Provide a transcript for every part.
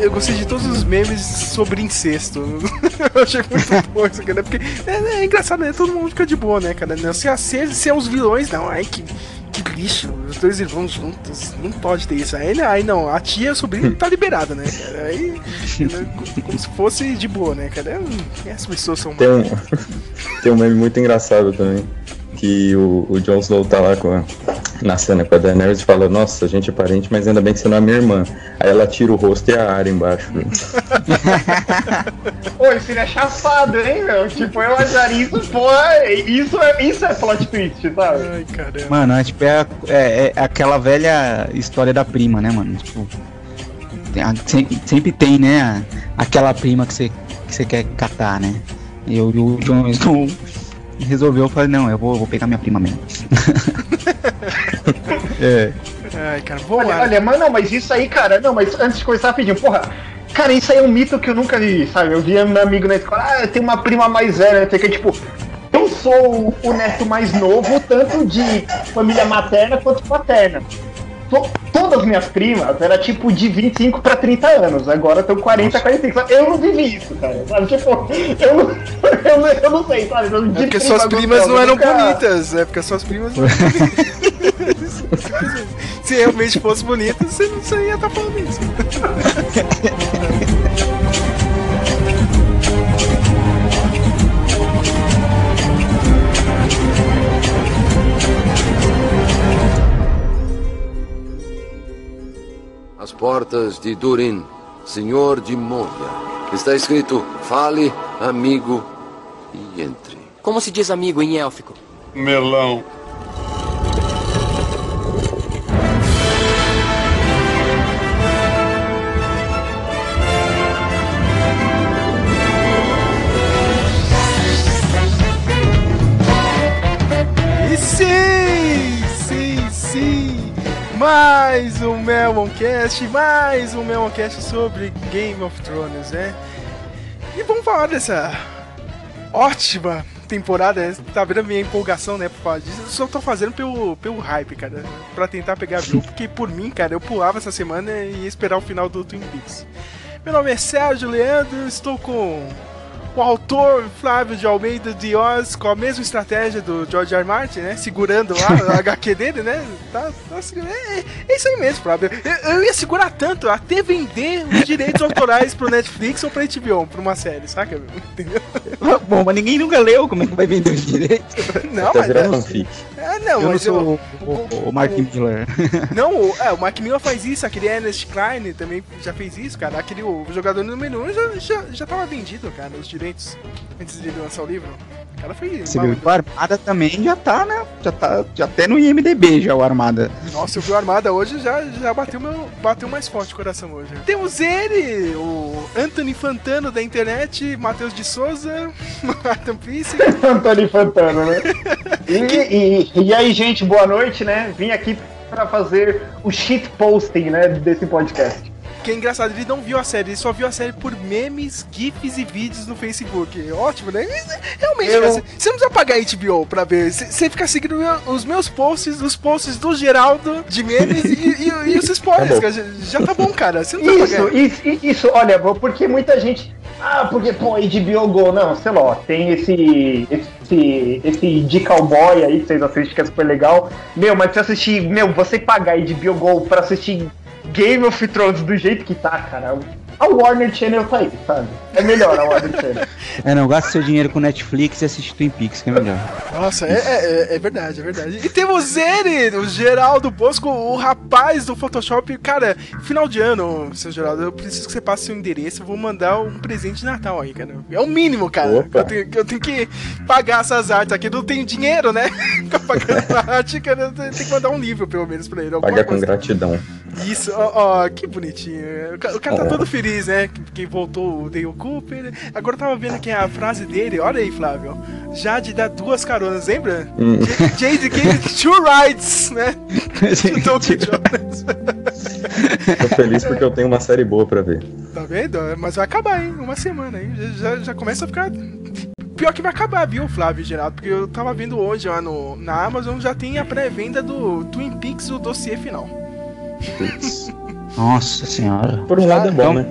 eu gostei de todos os memes sobre incesto. eu achei muito bom isso, cara. Porque é, é, engraçado, né? Todo mundo fica de boa, né, cara? Não, se, a, se, se é os vilões, não, ai que que lixo, os dois irmãos juntos, não pode ter isso. Aí, aí não, a tia, a sobrinha tá liberada, né? Aí, como se fosse de boa, né, cara? Essas pessoas são. Tem um, tem um meme muito engraçado também que o, o Jon Snow tá lá com a, na cena com a Daenerys e fala, nossa, a gente é parente, mas ainda bem que você não é minha irmã. Aí ela tira o rosto e a área embaixo. Ô, isso é chafado, hein, meu? Tipo, eu acharia isso, pô, isso é, isso é plot twist, sabe? Ai, caramba. Mano, é tipo, é, é, é aquela velha história da prima, né, mano? Tipo, tem, sempre tem, né, aquela prima que você, que você quer catar, né? E eu, o Jon Snow resolveu, eu falei, não, eu vou, vou pegar minha prima mesmo. é. Ai, cara, vou olha, olha, mas não, mas isso aí, cara, não, mas antes de começar rapidinho, porra, cara, isso aí é um mito que eu nunca vi, sabe? Eu via meu amigo na escola, ah, eu tenho uma prima mais velha, que tipo, eu sou o neto mais novo, tanto de família materna quanto paterna todas as minhas primas era tipo de 25 pra 30 anos. Agora estão 40, Nossa. 45. Eu não vivi isso, cara. Sabe? Tipo, eu não, eu não, eu não sei, sabe? Eu, é porque suas primas não eram nunca... bonitas. É porque suas primas não eram bonitas. Se realmente fosse bonita, você não ia estar falando isso. As portas de Durin, senhor de Moria. Está escrito: fale, amigo, e entre. Como se diz amigo em élfico? Melão. Mais um Meloncast, mais um Meloncast sobre Game of Thrones, né? E vamos falar dessa ótima temporada, tá vendo a minha empolgação, né, por falar disso? Eu só tô fazendo pelo, pelo hype, cara, pra tentar pegar view, porque por mim, cara, eu pulava essa semana e ia esperar o final do Twin Peaks. Meu nome é Sérgio Leandro, estou com o autor Flávio de Almeida de Oz com a mesma estratégia do George R. Martin, né? Segurando lá a HQ dele, né? Tá, tá é, é, isso aí mesmo, Flávio. Eu, eu, ia segurar tanto até vender os direitos autorais pro Netflix ou pra HBO, pra uma série, saca? Entendeu? Bom, mas ninguém nunca leu como é que vai vender os direitos. Não, mas. É, é, não, eu mas não sou eu, o, o, o, Mark Miller. Não, o, é, o Mark Miller faz isso, aquele Ernest Klein também já fez isso, cara. Aquele o jogador número 1 um já, já, já tava vendido, cara, os direitos direitos antes de lançar o livro. O cara foi. Você viu, o Armada também já tá, né? Já tá já até no IMDB já o Armada. Nossa, eu vi o Armada hoje já, já bateu, meu, bateu mais forte o coração hoje. Temos ele, o Anthony Fantano da internet, Matheus de Souza, Martin Pisse. Anthony Fantano, né? e, e, e aí, gente, boa noite, né? Vim aqui para fazer o shit posting, né, desse podcast. Que é engraçado, ele não viu a série, ele só viu a série por memes, gifs e vídeos no Facebook. Ótimo, né? Realmente, eu... você não precisa pagar HBO pra ver. Você fica seguindo os meus posts, os posts do Geraldo de memes e, e, e, os spoilers, tá já, já, tá bom, cara. Você não isso, pagar. Isso, isso, olha, porque muita gente. Ah, porque, pô, HBO Go, não, sei lá, tem esse, esse, esse de cowboy aí que vocês assistem que é super legal. Meu, mas se assistir, meu, você pagar HBO Go pra assistir Game of Thrones do jeito que tá, cara, a Warner Channel tá aí, sabe? É melhor a Warner Channel. É, não, gasta seu dinheiro com Netflix e assiste Twin Peaks, que é melhor. Nossa, é, é, é, verdade, é verdade. E temos ele, o Geraldo Bosco, o rapaz do Photoshop. Cara, final de ano, seu Geraldo, eu preciso que você passe seu endereço, eu vou mandar um presente de Natal aí, cara. É o mínimo, cara. Que eu, tenho, que eu tenho que pagar essas artes aqui. Eu não tenho dinheiro, né? Ficar pagando arte, cara. Eu tenho que mandar um livro, pelo menos, pra ele. Paga com gratidão. Isso, ó, ó, que bonitinho. O cara tá todo feliz, né? Que voltou o Dale Cooper. Agora eu tava vendo aqui a frase dele, olha aí, Flávio. Já de dar duas caronas, lembra? Hum. Jade gave two rides, né? Tô feliz porque eu tenho uma série boa pra ver. Tá vendo? Mas vai acabar, hein? Uma semana, hein? Já, já começa a ficar pior que vai acabar, viu, Flávio Geraldo? Porque eu tava vendo hoje lá no, na Amazon, já tem a pré-venda do Twin Peaks, o dossiê final. Nossa senhora. Por um lado é bom, então, né?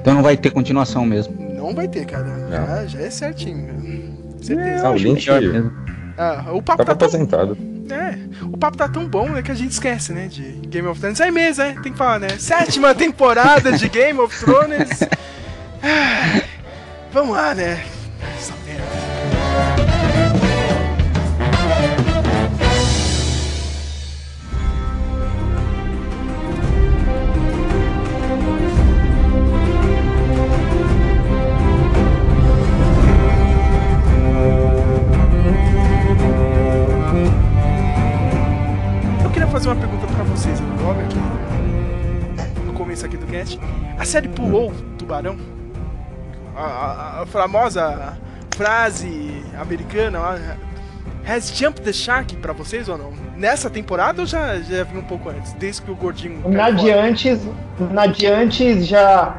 Então não vai ter continuação mesmo. Não vai ter, cara. Já, já é certinho. Certeza. É, ah, o ah, o papo tá aposentado. Tão... É, o papo tá tão bom né, que a gente esquece, né? De Game of Thrones. Aí mesmo, né? Tem que falar, né? Sétima temporada de Game of Thrones. Ah, vamos lá, né? Essa merda. Fazer uma pergunta para vocês, no começo aqui do cast. A série pulou Tubarão? A, a, a famosa frase americana Has jumped the shark pra vocês ou não? Nessa temporada ou já, já vi um pouco antes? Desde que o gordinho. Na antes, na antes já,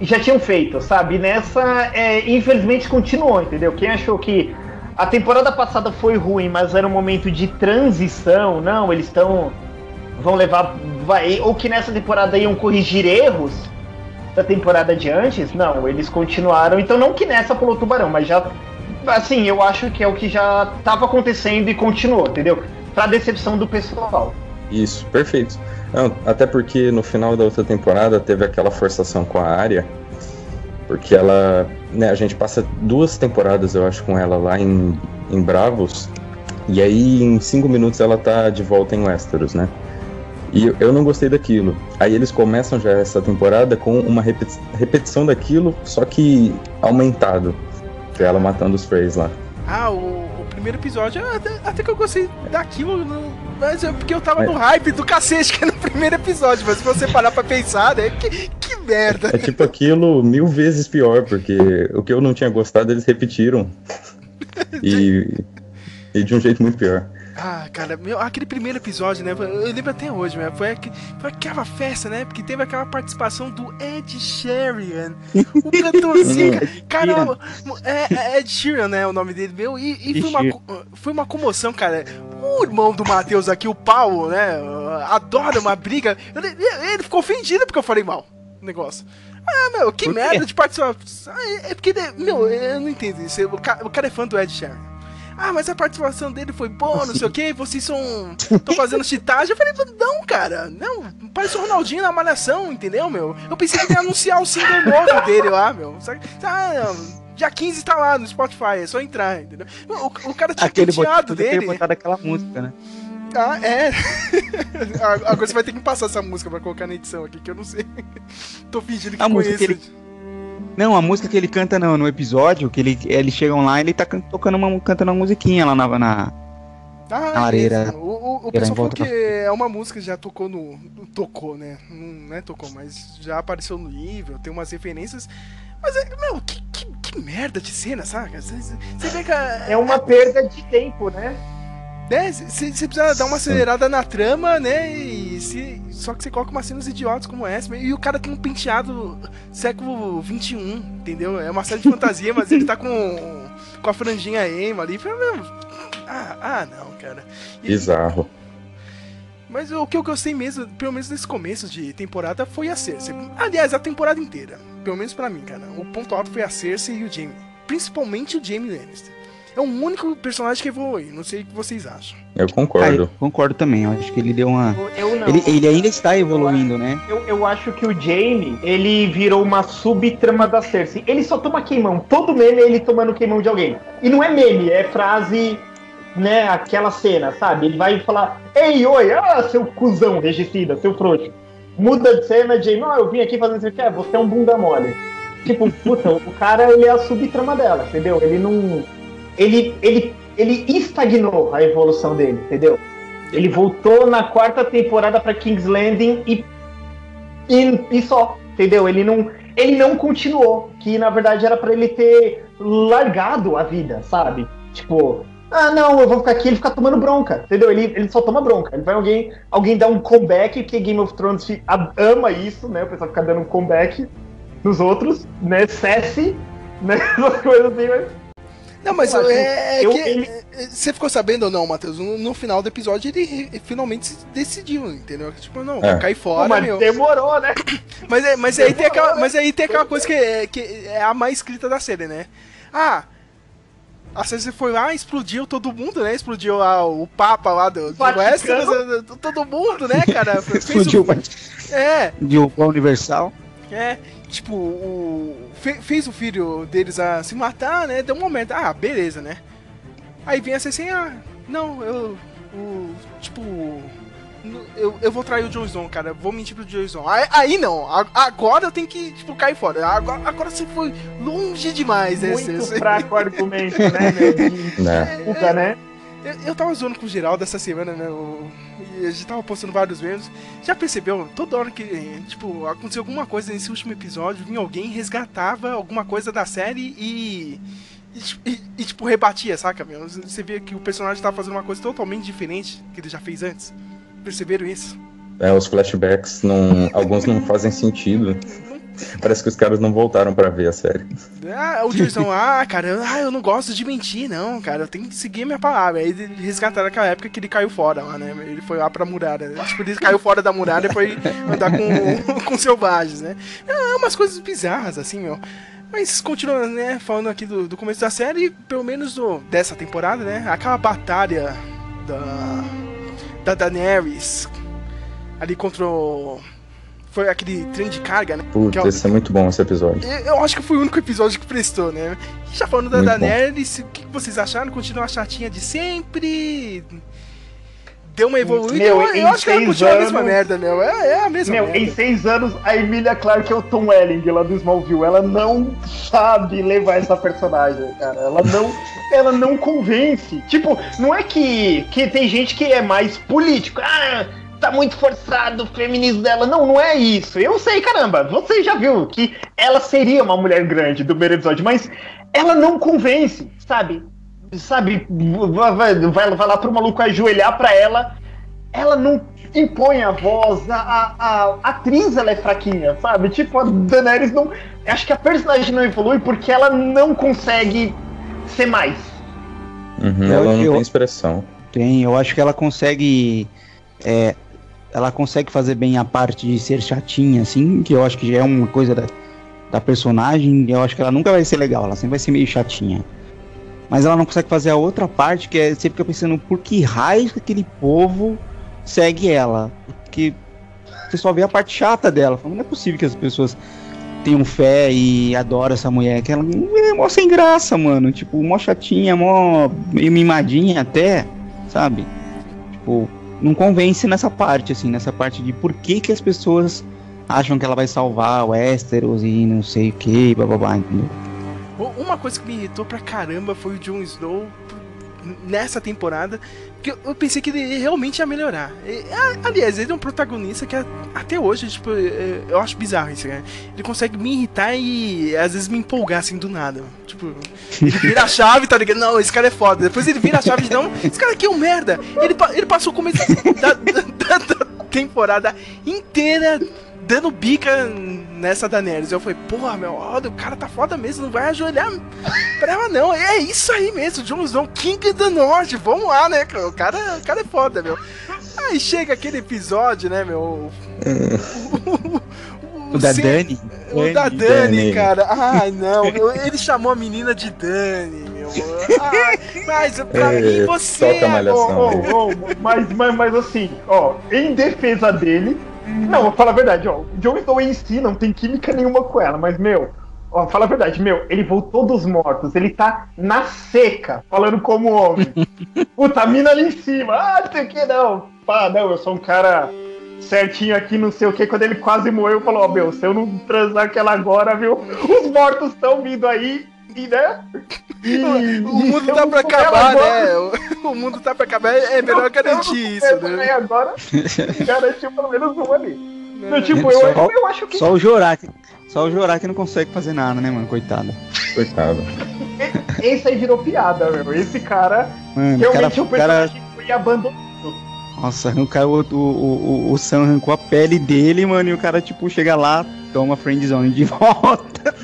já tinham feito, sabe? Nessa, é, infelizmente, continuou, entendeu? Quem achou que a temporada passada foi ruim, mas era um momento de transição. Não, eles estão. Vão levar. Vai, ou que nessa temporada iam corrigir erros da temporada de antes. Não, eles continuaram. Então, não que nessa pulou tubarão, mas já. Assim, eu acho que é o que já estava acontecendo e continuou, entendeu? Pra decepção do pessoal. Isso, perfeito. Até porque no final da outra temporada teve aquela forçação com a área porque ela. Né, a gente passa duas temporadas, eu acho, com ela lá em, em Bravos. E aí, em cinco minutos, ela tá de volta em Westeros, né? E eu não gostei daquilo. Aí eles começam já essa temporada com uma repetição daquilo, só que aumentado. Que é ela matando os Freys lá. Ah, o, o primeiro episódio, até, até, que eu gostei daquilo, mas é porque eu tava é. no hype do cacete que é no primeiro episódio. Mas se você parar pra pensar, né? Que, que merda. É tipo aquilo mil vezes pior, porque o que eu não tinha gostado eles repetiram. e, e de um jeito muito pior. Ah, cara, meu, aquele primeiro episódio, né? Eu lembro até hoje, né? Foi, foi aquela festa, né? Porque teve aquela participação do Ed Sheeran. O cantorzinho. cara, é, é Ed Sheeran, né? O nome dele, meu. E, e foi, uma, foi uma comoção, cara. O irmão do Matheus aqui, o Paulo, né? Adora uma briga. Ele, ele ficou ofendido porque eu falei mal o negócio. Ah, meu, que merda de participação. Ah, é porque, meu, eu não entendo isso. O cara, o cara é fã do Ed Sheeran. Ah, mas a participação dele foi boa, não sei o que, vocês são. estão fazendo chitagem. Eu falei, não, cara, não, parece o Ronaldinho na malhação, entendeu, meu? Eu pensei que ia anunciar o single novo dele lá, meu. Ah, não. Dia 15 tá lá no Spotify, é só entrar, entendeu? O, o cara tinha Aquele penteado dele. Ter botado aquela música, né? Ah, é. Agora você vai ter que passar essa música pra colocar na edição aqui, que eu não sei. Tô fingindo que a conheço. Música que ele não, a música que ele canta no, no episódio, que ele, eles chegam lá ele tá tocando uma, cantando uma musiquinha lá na, na, ah, na areira. O, o, o pessoal falou que é uma música que já tocou no. Tocou, né? Não é tocou, mas já apareceu no livro, tem umas referências. Mas, é, meu, que, que, que merda de cena, saca? Você vê que. É uma perda de tempo, né? Né? Você precisa dar uma acelerada na trama, né? E se, só que você coloca umas cenas idiotas como essa. E o cara tem um penteado século 21, entendeu? É uma série de fantasia, mas ele tá com, com a franjinha emo ali. Ah, ah, não, cara. E, Bizarro. Mas o que eu gostei mesmo, pelo menos nesse começo de temporada, foi a Cersei. Aliás, a temporada inteira. Pelo menos para mim, cara. O ponto alto foi a Cersei e o Jaime. Principalmente o Jaime Lannister é o único personagem que evolui. Não sei o que vocês acham. Eu concordo. Ah, eu concordo também. Eu acho que ele deu uma. Eu não. Ele, ele ainda está evoluindo, né? Eu, eu acho que o Jamie, ele virou uma subtrama da Cersei. Ele só toma queimão. Todo meme é ele tomando queimão de alguém. E não é meme, é frase né, aquela cena, sabe? Ele vai falar, ei, oi, ah, seu cuzão, regicida, seu frouxo. Muda de cena, Jamie, ah, eu vim aqui fazendo isso aqui, ah, você é um bunda mole. Tipo, puta, o cara, ele é a subtrama dela, entendeu? Ele não ele, ele, ele estagnou a evolução dele, entendeu? Ele voltou na quarta temporada para King's Landing e, e, e, só, entendeu? Ele não, ele não continuou, que na verdade era para ele ter largado a vida, sabe? Tipo, ah, não, eu vou ficar aqui, ele fica tomando bronca, entendeu? Ele, ele só toma bronca. Ele vai alguém, alguém dar um comeback, porque Game of Thrones ama isso, né? O pessoal fica dando um comeback nos outros, né? Cesse, né? Essas coisas assim, mas Não, mas eu, é, é eu, que. Ele... Você ficou sabendo ou não, Matheus? No, no, final do episódio ele, finalmente decidiu, entendeu? Tipo, não, é. cair fora. mas meu. demorou, né? Mas, é, mas, demorou, aí tem aquela, né? mas aí tem aquela coisa que é, que é a mais escrita da série, né? Ah, a Cersei foi lá, explodiu todo mundo, né? Explodiu a, o Papa lá do, do Westeros, todo mundo, né, cara? explodiu o... É. De o Universal. É, tipo, o, fez o filho deles a se matar, né? Deu um momento, ah, beleza, né? Aí vem a Cersei, ah, não, eu, o, tipo, eu, eu vou trair o Jon Snow, cara. Vou mentir pro Jon Snow. Aí, aí não. Agora eu tenho que, tipo, cair fora. Agora, agora você foi longe demais, né? Muito você, fraco argumento, né, meu? É, né? Eu, eu tava zoando com o Geraldo essa semana, né? Eu, a gente tava postando vários memes. Já percebeu? Toda hora que, tipo, aconteceu alguma coisa nesse último episódio, vinha alguém resgatava alguma coisa da série e. E, e, e, tipo, rebatia, saca, meu? Você vê que o personagem tava fazendo uma coisa totalmente diferente que ele já fez antes. Perceberam isso? É, os flashbacks, não, alguns não fazem sentido. Parece que os caras não voltaram para ver a série. Ah, o Jason, ah, cara, eu, ah, eu não gosto de mentir, não, cara, eu tenho que seguir minha palavra. Aí eles resgataram aquela época que ele caiu fora lá, né? Ele foi lá pra muralha. Tipo, ele caiu fora da muralha e foi andar com, com selvagens, né? É umas coisas bizarras, assim, meu. Mas continuando, né, falando aqui do, do começo da série, pelo menos do, dessa temporada, né? Aquela batalha da da Daenerys ali contra o... Foi aquele trem de carga, né? Putz, é... esse é muito bom esse episódio. Eu acho que foi o único episódio que prestou, né? Já falando da muito Daenerys, o que vocês acharam? Continua a chatinha de sempre? deu uma evoluída. Meu, eu, eu acho que ela continua anos, a mesma merda, meu. É, é a mesma meu, merda. em seis anos, a Emilia Clarke é o Tom Welling lá do Smallville. Ela não sabe levar essa personagem, cara. Ela não, ela não convence. Tipo, não é que, que tem gente que é mais político. Ah, tá muito forçado o feminismo dela. Não, não é isso. Eu sei, caramba. Você já viu que ela seria uma mulher grande do primeiro episódio, mas ela não convence, sabe? sabe, vai, vai, vai lá pro maluco ajoelhar pra ela, ela não impõe a voz, a, a, a, atriz ela é fraquinha, sabe? Tipo, a Daenerys não. Acho que a personagem não evolui porque ela não consegue ser mais. Uhum, ela não eu, tem expressão. Tem, eu acho que ela consegue. É, ela consegue fazer bem a parte de ser chatinha, assim, que eu acho que já é uma coisa da, da personagem. Eu acho que ela nunca vai ser legal, ela sempre vai ser meio chatinha. Mas ela não consegue fazer a outra parte, que é você fica pensando por que raio que aquele povo segue ela. Porque você só vê a parte chata dela. Não é possível que as pessoas tenham fé e adoram essa mulher. Que ela é mó sem graça, mano. Tipo, mó chatinha, mó mimadinha até, sabe? Tipo, não convence nessa parte, assim, nessa parte de por que que as pessoas acham que ela vai salvar o Westeros e não sei o que, blá, entendeu? Uma coisa que me irritou pra caramba foi o Jon Snow nessa temporada, porque eu pensei que ele realmente ia melhorar. E, aliás, ele é um protagonista que até hoje, tipo, eu acho bizarro isso, né? Ele consegue me irritar e às vezes me empolgar assim do nada. Tipo, ele vira a chave, tá ligado? Não, esse cara é foda. Depois ele vira a chave e não, esse cara aqui é um merda. Ele, ele passou o começo da, da, da temporada inteira dando bica nessa Daenerys. Eu falei, porra, meu, olha, o cara tá foda mesmo, não vai ajoelhar pra ela não. É isso aí mesmo, Jon Snow, King do Norte, vamos lá, né, o cara, o cara é foda, meu. Aí chega aquele episódio, né, meu... O, o, o da Dani? O da Dani, Dani, cara. Ai, não. Ele chamou a menina de Dani, meu. Ai, mas pra é, mim você. Toca malhação, oh, oh, oh, mas, mas, mas assim, ó, em defesa dele, não, vou falar a verdade, ó. O Jon Snow em si não tem química nenhuma com ela, mas, meu, ó, fala a verdade, meu, ele voltou dos mortos, ele tá na seca, falando como homem. Puta, a mina ali em cima, ah, não sei o que, não. Pá, não, eu sou um cara certinho aqui, não sei o que. Quando ele quase morreu, falou: Ó, oh, meu, se eu não transar aquela agora, viu? Os mortos estão vindo aí e, né? E, o, o mundo tá pra acabar, né? O, o, mundo tá pra acabar, é melhor garantir isso, né? Agora, garantiu pelo menos um ali. Então, tipo, eu, só, eu acho que. Só o Jorak. Só o Jorak não consegue fazer nada, né, mano? Coitado. Coitado. Esse aí virou piada, meu. Esse cara. Mano, realmente cara, o personagem cara... foi abandonado. Nossa, o, cara, o, o, o, o Sam arrancou a pele dele, mano, e o cara, tipo, chega lá, toma friendzone de volta.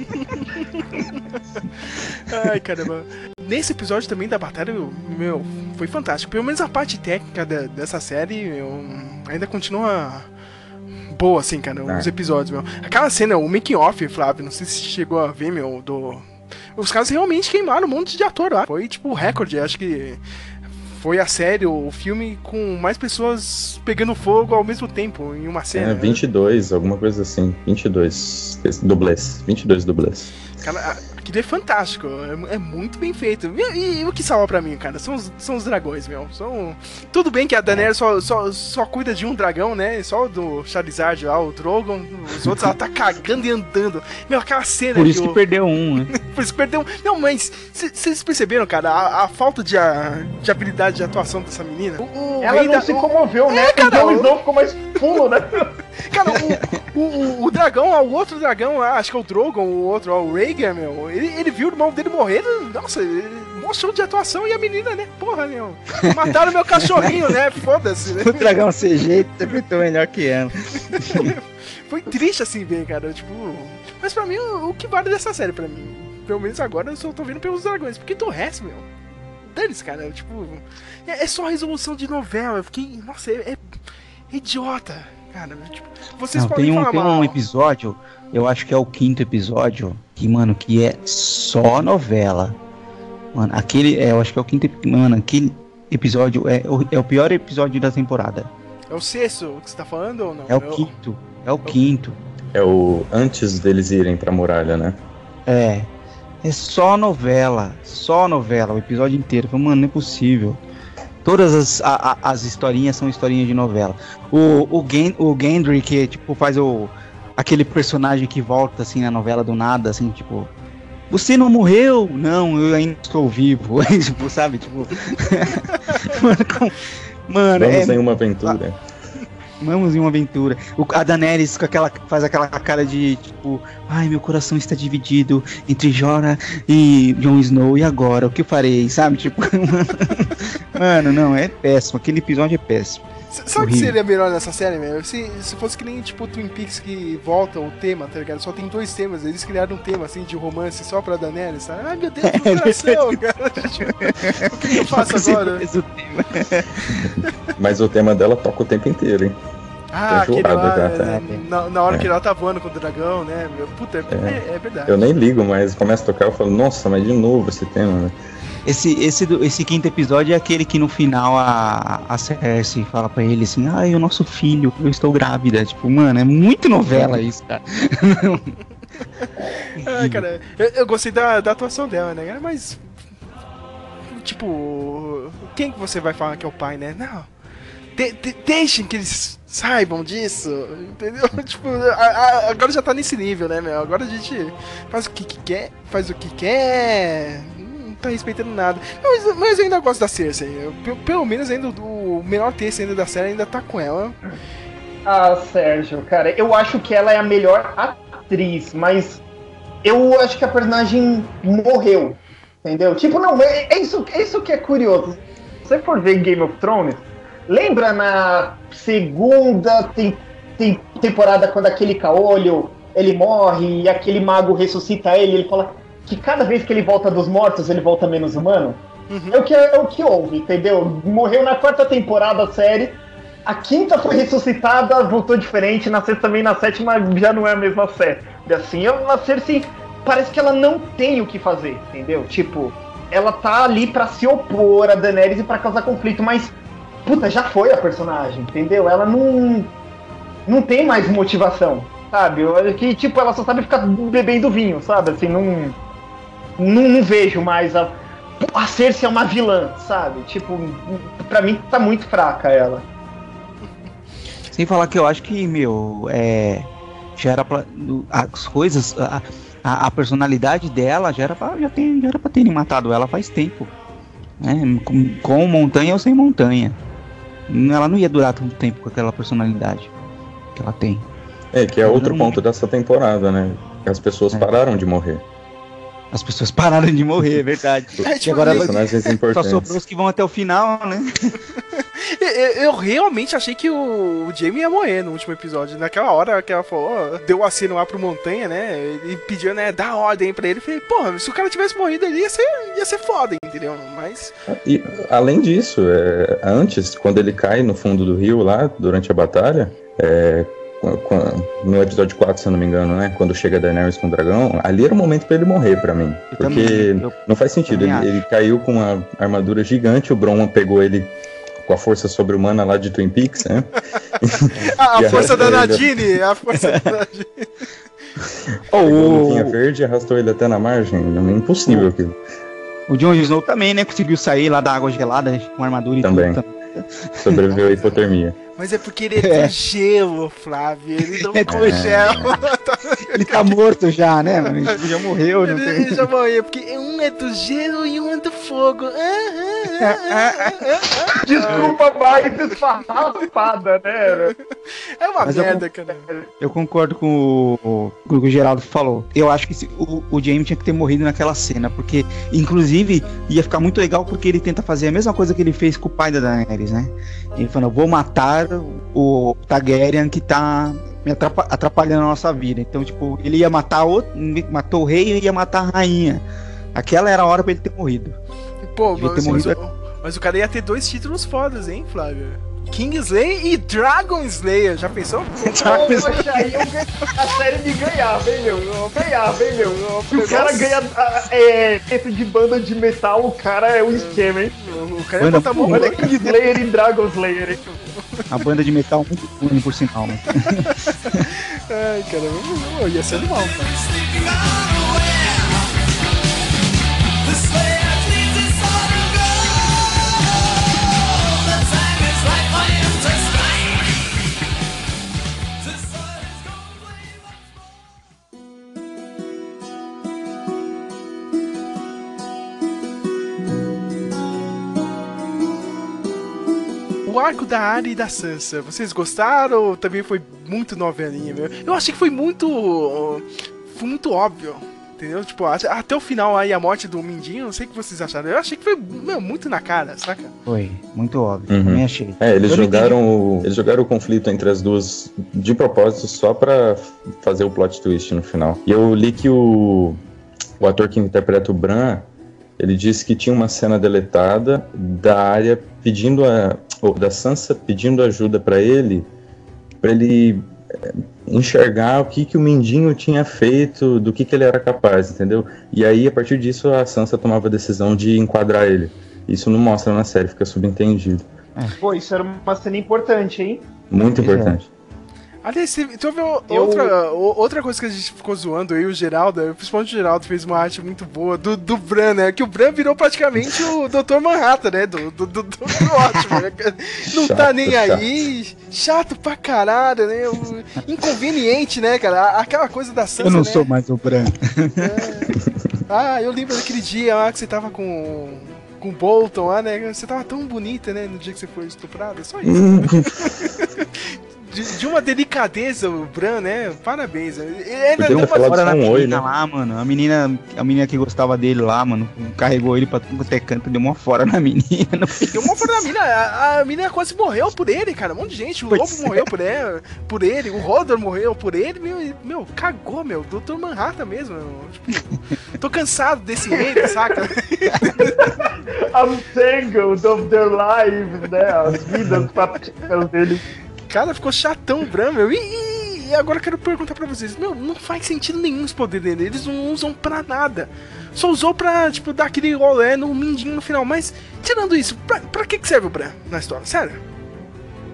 Ai, caramba. Nesse episódio também da batalha, meu, foi fantástico. Pelo menos a parte técnica da, dessa série meu, ainda continua boa, assim, cara, os é. episódios, meu. Aquela cena, o making off, Flávio, não sei se chegou a ver, meu, do. Os caras realmente queimaram um monte de ator lá. Foi tipo recorde, acho que foi a série, o filme com mais pessoas pegando fogo ao mesmo tempo em uma cena. É, 22, né? alguma coisa assim. 22 dublês. 22 dublês. Cara, aquilo é fantástico, é, é muito bem feito. E, e, e, o que salva pra mim, cara, são os, são os dragões, meu. São... Tudo bem que a Daenerys só, só, só cuida de um dragão, né? Só do Charizard lá, o Drogon. Os outros ela tá cagando e andando. Meu, aquela cena. Por isso que, que perdeu um, né? Por isso que perdeu um. Não, mas vocês perceberam, cara, a, a, falta de, a, de habilidade de atuação dessa menina? O, o ela não da... se comoveu, né? É, cara, então o Snow ficou mais fulo, né? Cara, o, o, o, dragão, o outro dragão, acho que é o Drogon, o outro, o Rhaegar, meu, ele, ele viu o irmão dele morrer, nossa, ele mostrou de atuação e a menina, né? Porra, meu. Mataram meu cachorrinho, né? Foda-se, né? O dragão CG interpretou melhor que ela. Foi triste assim ver, cara. Tipo. Mas pra mim, o, o que vale dessa série, pra mim? Pelo menos agora eu só tô vendo pelos dragões. Porque do resto, meu. Dane-se, cara. Tipo. É, é, só resolução de novela. Eu fiquei. Nossa, é, é idiota. Cara, tipo, vocês Não, podem tem um, falar tem um episódio, eu acho que é o quinto episódio, que, mano, que é só novela. Mano, aquele, é, eu acho que é o quinto, mano, aquele episódio é, é o pior episódio da temporada. É o sexto que você tá falando ou não? É o eu... quinto, é o quinto. É o antes deles irem pra muralha, né? É. É só novela, só novela, o episódio inteiro. Mano, não é possível. Todas as, a, a, as historinhas são historinhas de novela. O, o, Gen, o Gendry, que tipo, faz o. aquele personagem que volta assim na novela do nada, assim, tipo. Você não morreu? Não, eu ainda estou vivo. tipo, sabe? Tipo. mano, com, mano, Vamos é, em uma aventura. Vamos em uma aventura. O, a Daenerys com aquela, faz aquela cara de tipo, ai, meu coração está dividido entre Jora e Jon Snow, e agora? O que farei? Sabe? Tipo, mano, não, é péssimo. Aquele episódio é péssimo. Sabe o que seria melhor nessa série, meu? Se, se fosse que nem tipo Twin Peaks que volta o tema, tá ligado? Só tem dois temas, eles criaram um tema assim de romance só pra Daenerys, sabe? Ai meu Deus, meu coração, cara. o que, que eu faço agora? Mas o tema dela toca o tempo inteiro, hein? Ah, aquele lá, já, tá. né, na, na, hora é. que ela tá voando com o dragão, né? Puta, é, é. é, verdade. Eu nem ligo, mas começa a tocar, eu falo, nossa, mas de novo esse tema, né? Esse, esse, esse quinto episódio é aquele que no final a, a Cersei fala pra ele assim: Ai, o nosso filho, eu estou grávida. Tipo, mano, é muito novela isso, cara. Ai, cara, eu, eu gostei da, da atuação dela, né? Mas. Tipo, quem que você vai falar que é o pai, né? Não. De, de, deixem que eles saibam disso, entendeu? tipo, a, a, agora já tá nesse nível, né, meu? Agora a gente faz o que, que quer, faz o que quer, tá respeitando nada. Mas, mas eu ainda gosto da Cersei. Eu, pelo menos ainda o menor texto ainda da série ainda tá com ela. Ah, Sérgio, cara, eu acho que ela é a melhor atriz, mas eu acho que a personagem morreu. Entendeu? Tipo, não, é, é isso, é isso que é curioso. Se você for ver Game of Thrones, lembra na segunda tem, tem temporada quando aquele caolho ele morre e aquele mago ressuscita ele, ele fala: que cada vez que ele volta dos mortos, ele volta menos humano. Uhum. É, o que, é, o que houve, entendeu? Morreu na quarta temporada da série, a quinta foi ressuscitada, voltou diferente, na sexta também, na sétima já não é a mesma série. Assim, a Cersei parece que ela não tem o que fazer, entendeu? Tipo, ela tá ali para se opor a Daenerys e para causar conflito, mas puta, já foi a personagem, entendeu? Ela não não tem mais motivação, sabe? Que tipo, ela só sabe ficar bebendo vinho, sabe? Assim, não não, não vejo mais a. A Cersei é uma vilã, sabe? Tipo, pra mim tá muito fraca ela. Sem falar que eu acho que, meu, é. Já era pra. As coisas. A, a, a personalidade dela já era pra, já, tem, já era pra terem matado ela faz tempo. Né? Com, com montanha ou sem montanha. Ela não ia durar tanto tempo com aquela personalidade que ela tem. É, que é outro ponto dessa temporada, né? As pessoas é. pararam de morrer. As pessoas pararam de morrer, é verdade. É, tipo, e agora personagens só sobrou os que vão até o final, né? eu, eu, realmente achei que o, o, Jamie ia morrer no último episódio. Naquela hora que ela falou, deu o aceno lá pro Montanha, né? E pediu, né, dar ordem pra ele. Eu falei, porra, se o cara tivesse morrido ali, ia ser, ia ser foda, entendeu? Mas. E, além disso, é, antes, quando ele cai no fundo do rio lá, durante a batalha, é, no episódio 4, se eu não me engano, né? Quando chega a Daenerys com o dragão, ali era o momento para ele morrer para mim. Eu porque eu, não faz sentido. Ele, ele, caiu com uma armadura gigante, o Bron pegou ele com a força sobre-humana lá de Twin Peaks, né? a, a força da Nadine! A força da Nadine! oh, o verde arrastou ele até na margem. É impossível aquilo. O Jon Snow também, né? Conseguiu sair lá da água gelada com armadura e também. tudo. Sobreviveu à hipotermia. Mas é porque ele é, é. do gelo, Flávio. Ele não é congela. ele tá morto já, né? Ele já morreu. Ele, tem... ele já morreu, porque um é do gelo e um é do fogo. Desculpa, mais esfarrapada, né? É uma Mas merda, eu, cara. Eu concordo com o, com o que o Geraldo falou. Eu acho que o, o James tinha que ter morrido naquela cena, porque, inclusive, ia ficar muito legal porque ele tenta fazer a mesma coisa que ele fez com o pai da Daenerys, né? Ele falou, vou matar o Targaryen que tá me atrapalhando a nossa vida. Então, tipo, ele ia matar o matou o rei e ia matar a rainha. Aquela era a hora pra ele ter morrido. Pô, mas, morrido... mas, o cara ia ter dois títulos fodas, hein, Flávio? King Slayer e Dragon Slayer. Já pensou? Poxa, aí eu a série me ganhava, hein, meu? Eu ganhava, hein, meu? o cara ganha é, dentro de banda de metal, o cara é um esquema, hein? O cara é botar mão. Olha King Slayer e Dragon Slayer, hein? A banda de metal muito ruim, por sinal, né? Ai, cara, ia ser animal, cara. O arco da Arya e da Sansa, vocês gostaram ou também foi muito novelinha, meu? Eu achei que foi muito. Foi muito óbvio. Entendeu? Tipo, até o final aí, a morte do Mindinho, não sei o que vocês acharam. Eu achei que foi meu, muito na cara, saca? Foi, muito óbvio. Uhum. Também achei. É, eles jogaram, o, eles jogaram o conflito entre as duas de propósito só pra fazer o plot twist no final. E eu li que o, o ator que interpreta o Bran, ele disse que tinha uma cena deletada da área pedindo a ou da Sansa pedindo ajuda para ele, para ele eh, enxergar o que que o Mindinho tinha feito, do que que ele era capaz, entendeu? E aí a partir disso a Sansa tomava a decisão de enquadrar ele. Isso não mostra na série, fica subentendido. É. Pô, isso era uma cena importante, hein? Muito importante. Aliás, tu viu eu... outra, outra coisa que a gente ficou zoando, eu e o Geraldo, principalmente o Geraldo fez uma arte muito boa do, do Bran, né? Que o Bran virou praticamente o Dr. Manhattan, né? Do, do, do, do, do ótimo, né? Não tá chato, tá nem chato. aí, chato pra caralho, né? O, inconveniente, né, cara? Aquela coisa da Sansa, Eu não né? sou mais o Bran. É. Ah, eu lembro daquele dia lá que você tava com com o Bolton lá, né? Você tava tão bonita, né? No dia que você foi estuprada, só isso. De, de, uma delicadeza, o Bran, né? Parabéns. Ele deu uma fora na menina oi, né? lá, mano. A menina, a menina que gostava dele lá, mano, carregou ele pra tudo quanto é canto, deu uma fora na menina. Deu uma fora na menina. A, a menina quase morreu por ele, cara. Um monte de gente. O pois Lobo é. morreu por ele, por ele. O Rodor morreu por ele. Meu, meu cagou, meu. Doutor Manhattan mesmo. Tipo, tô cansado desse reino, saca? I'm tangled of their lives, né? As vidas práticas dele cara ficou chatão, Bran, meu. E, e, agora eu quero perguntar pra vocês: Meu, não faz sentido nenhum esse poder dele. Eles não usam pra nada. Só usou pra, tipo, dar aquele olé no mindinho no final. Mas, tirando isso, pra, pra que, que serve o Bran na história? Sério?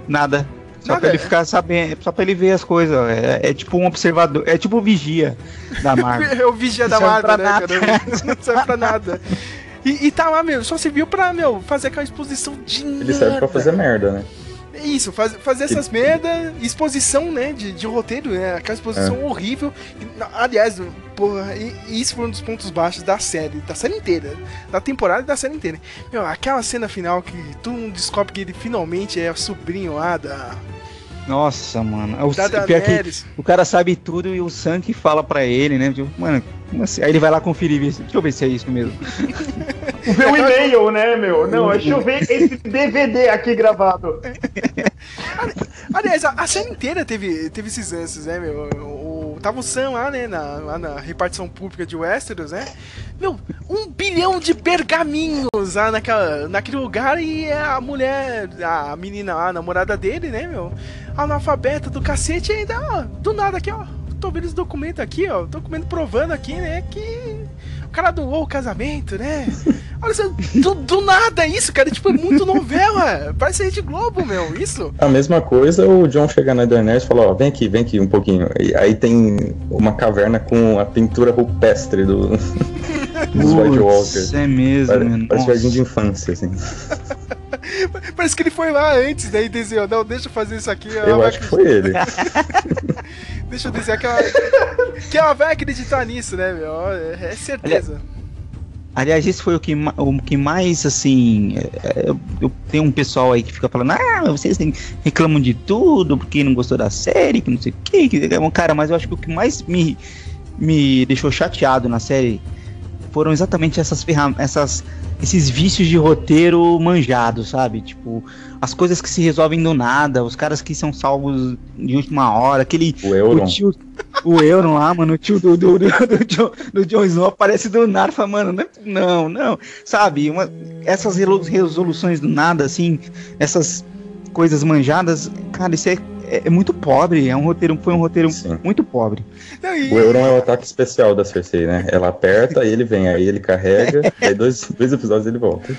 Nada. Só Nada, pra ele é. ficar sabendo, só pra ele ver as coisas. É, é, tipo um observador, é tipo o vigia da Marvel. é o vigia da Marvel, né, nada. cara? Não serve pra nada. E, e, tá lá, meu, só serviu pra, meu, fazer aquela exposição de Ele merda. serve pra fazer merda, né? Isso, faz, fazer essas merda, exposição, né, de, de roteiro, né, aquela exposição é. horrível. Aliás, porra, isso foi um dos pontos baixos da série, da série inteira, da temporada e da série inteira. Meu, aquela cena final que todo mundo descobre que ele finalmente é sobrinho lá da... Nossa, mano. O, pior que o cara sabe tudo e o Sank fala pra ele, né? Tipo, mano, Assim? Aí ele vai lá conferir, deixa eu ver se é isso mesmo. Ver o e-mail, né, meu? Não, deixa eu ver esse DVD aqui gravado. Aliás, a, a série inteira teve, teve esses lances, né, meu? O, tava o Sam lá, né, na, lá na repartição pública de Westeros, né? Meu, um bilhão de pergaminhos lá naquela, naquele lugar e a mulher, a menina lá, a namorada dele, né, meu? Analfabeta do cacete ainda, ó, do nada aqui, ó. Tô vendo esse documento aqui, ó. Documento provando aqui, né, que o cara doou o casamento, né? Olha só, do, do, nada isso, cara. Tipo, é muito novela. Parece Rede Globo, meu. Isso. A mesma coisa, o John chega na internet e fala: Ó, vem aqui, vem aqui um pouquinho. E aí tem uma caverna com a pintura rupestre do. dos White Walkers. É mesmo, Parece, parece jardim de infância, assim. Parece que ele foi lá antes, daí desenhou, não, deixa eu fazer isso aqui. Eu acho que foi ele. deixa eu desenhar que ela, que ela vai acreditar nisso, né, meu? É certeza. Aliás, esse foi o que, o que mais, assim. É, eu, eu tenho um pessoal aí que fica falando, ah, vocês reclamam de tudo porque não gostou da série, que não sei o que. Cara, mas eu acho que o que mais me, me deixou chateado na série foram exatamente essas ferramentas, esses vícios de roteiro manjados, sabe? Tipo, as coisas que se resolvem do nada, os caras que são salvos de última hora, aquele. O Euron. O, tio, o Euron lá, mano, o tio do, do, do, do, John, do Jon Snow aparece do nada, fala, mano, não, é, não, não, sabe? Uma, essas resoluções do nada, assim, essas coisas manjadas, cara, isso é é, é, muito pobre, é um roteiro, foi um roteiro Sim. muito pobre. Não, e... O Euron é o ataque especial da Cersei, né? Ela aperta, e ele vem, aí ele carrega, aí dois, dois episódios ele volta.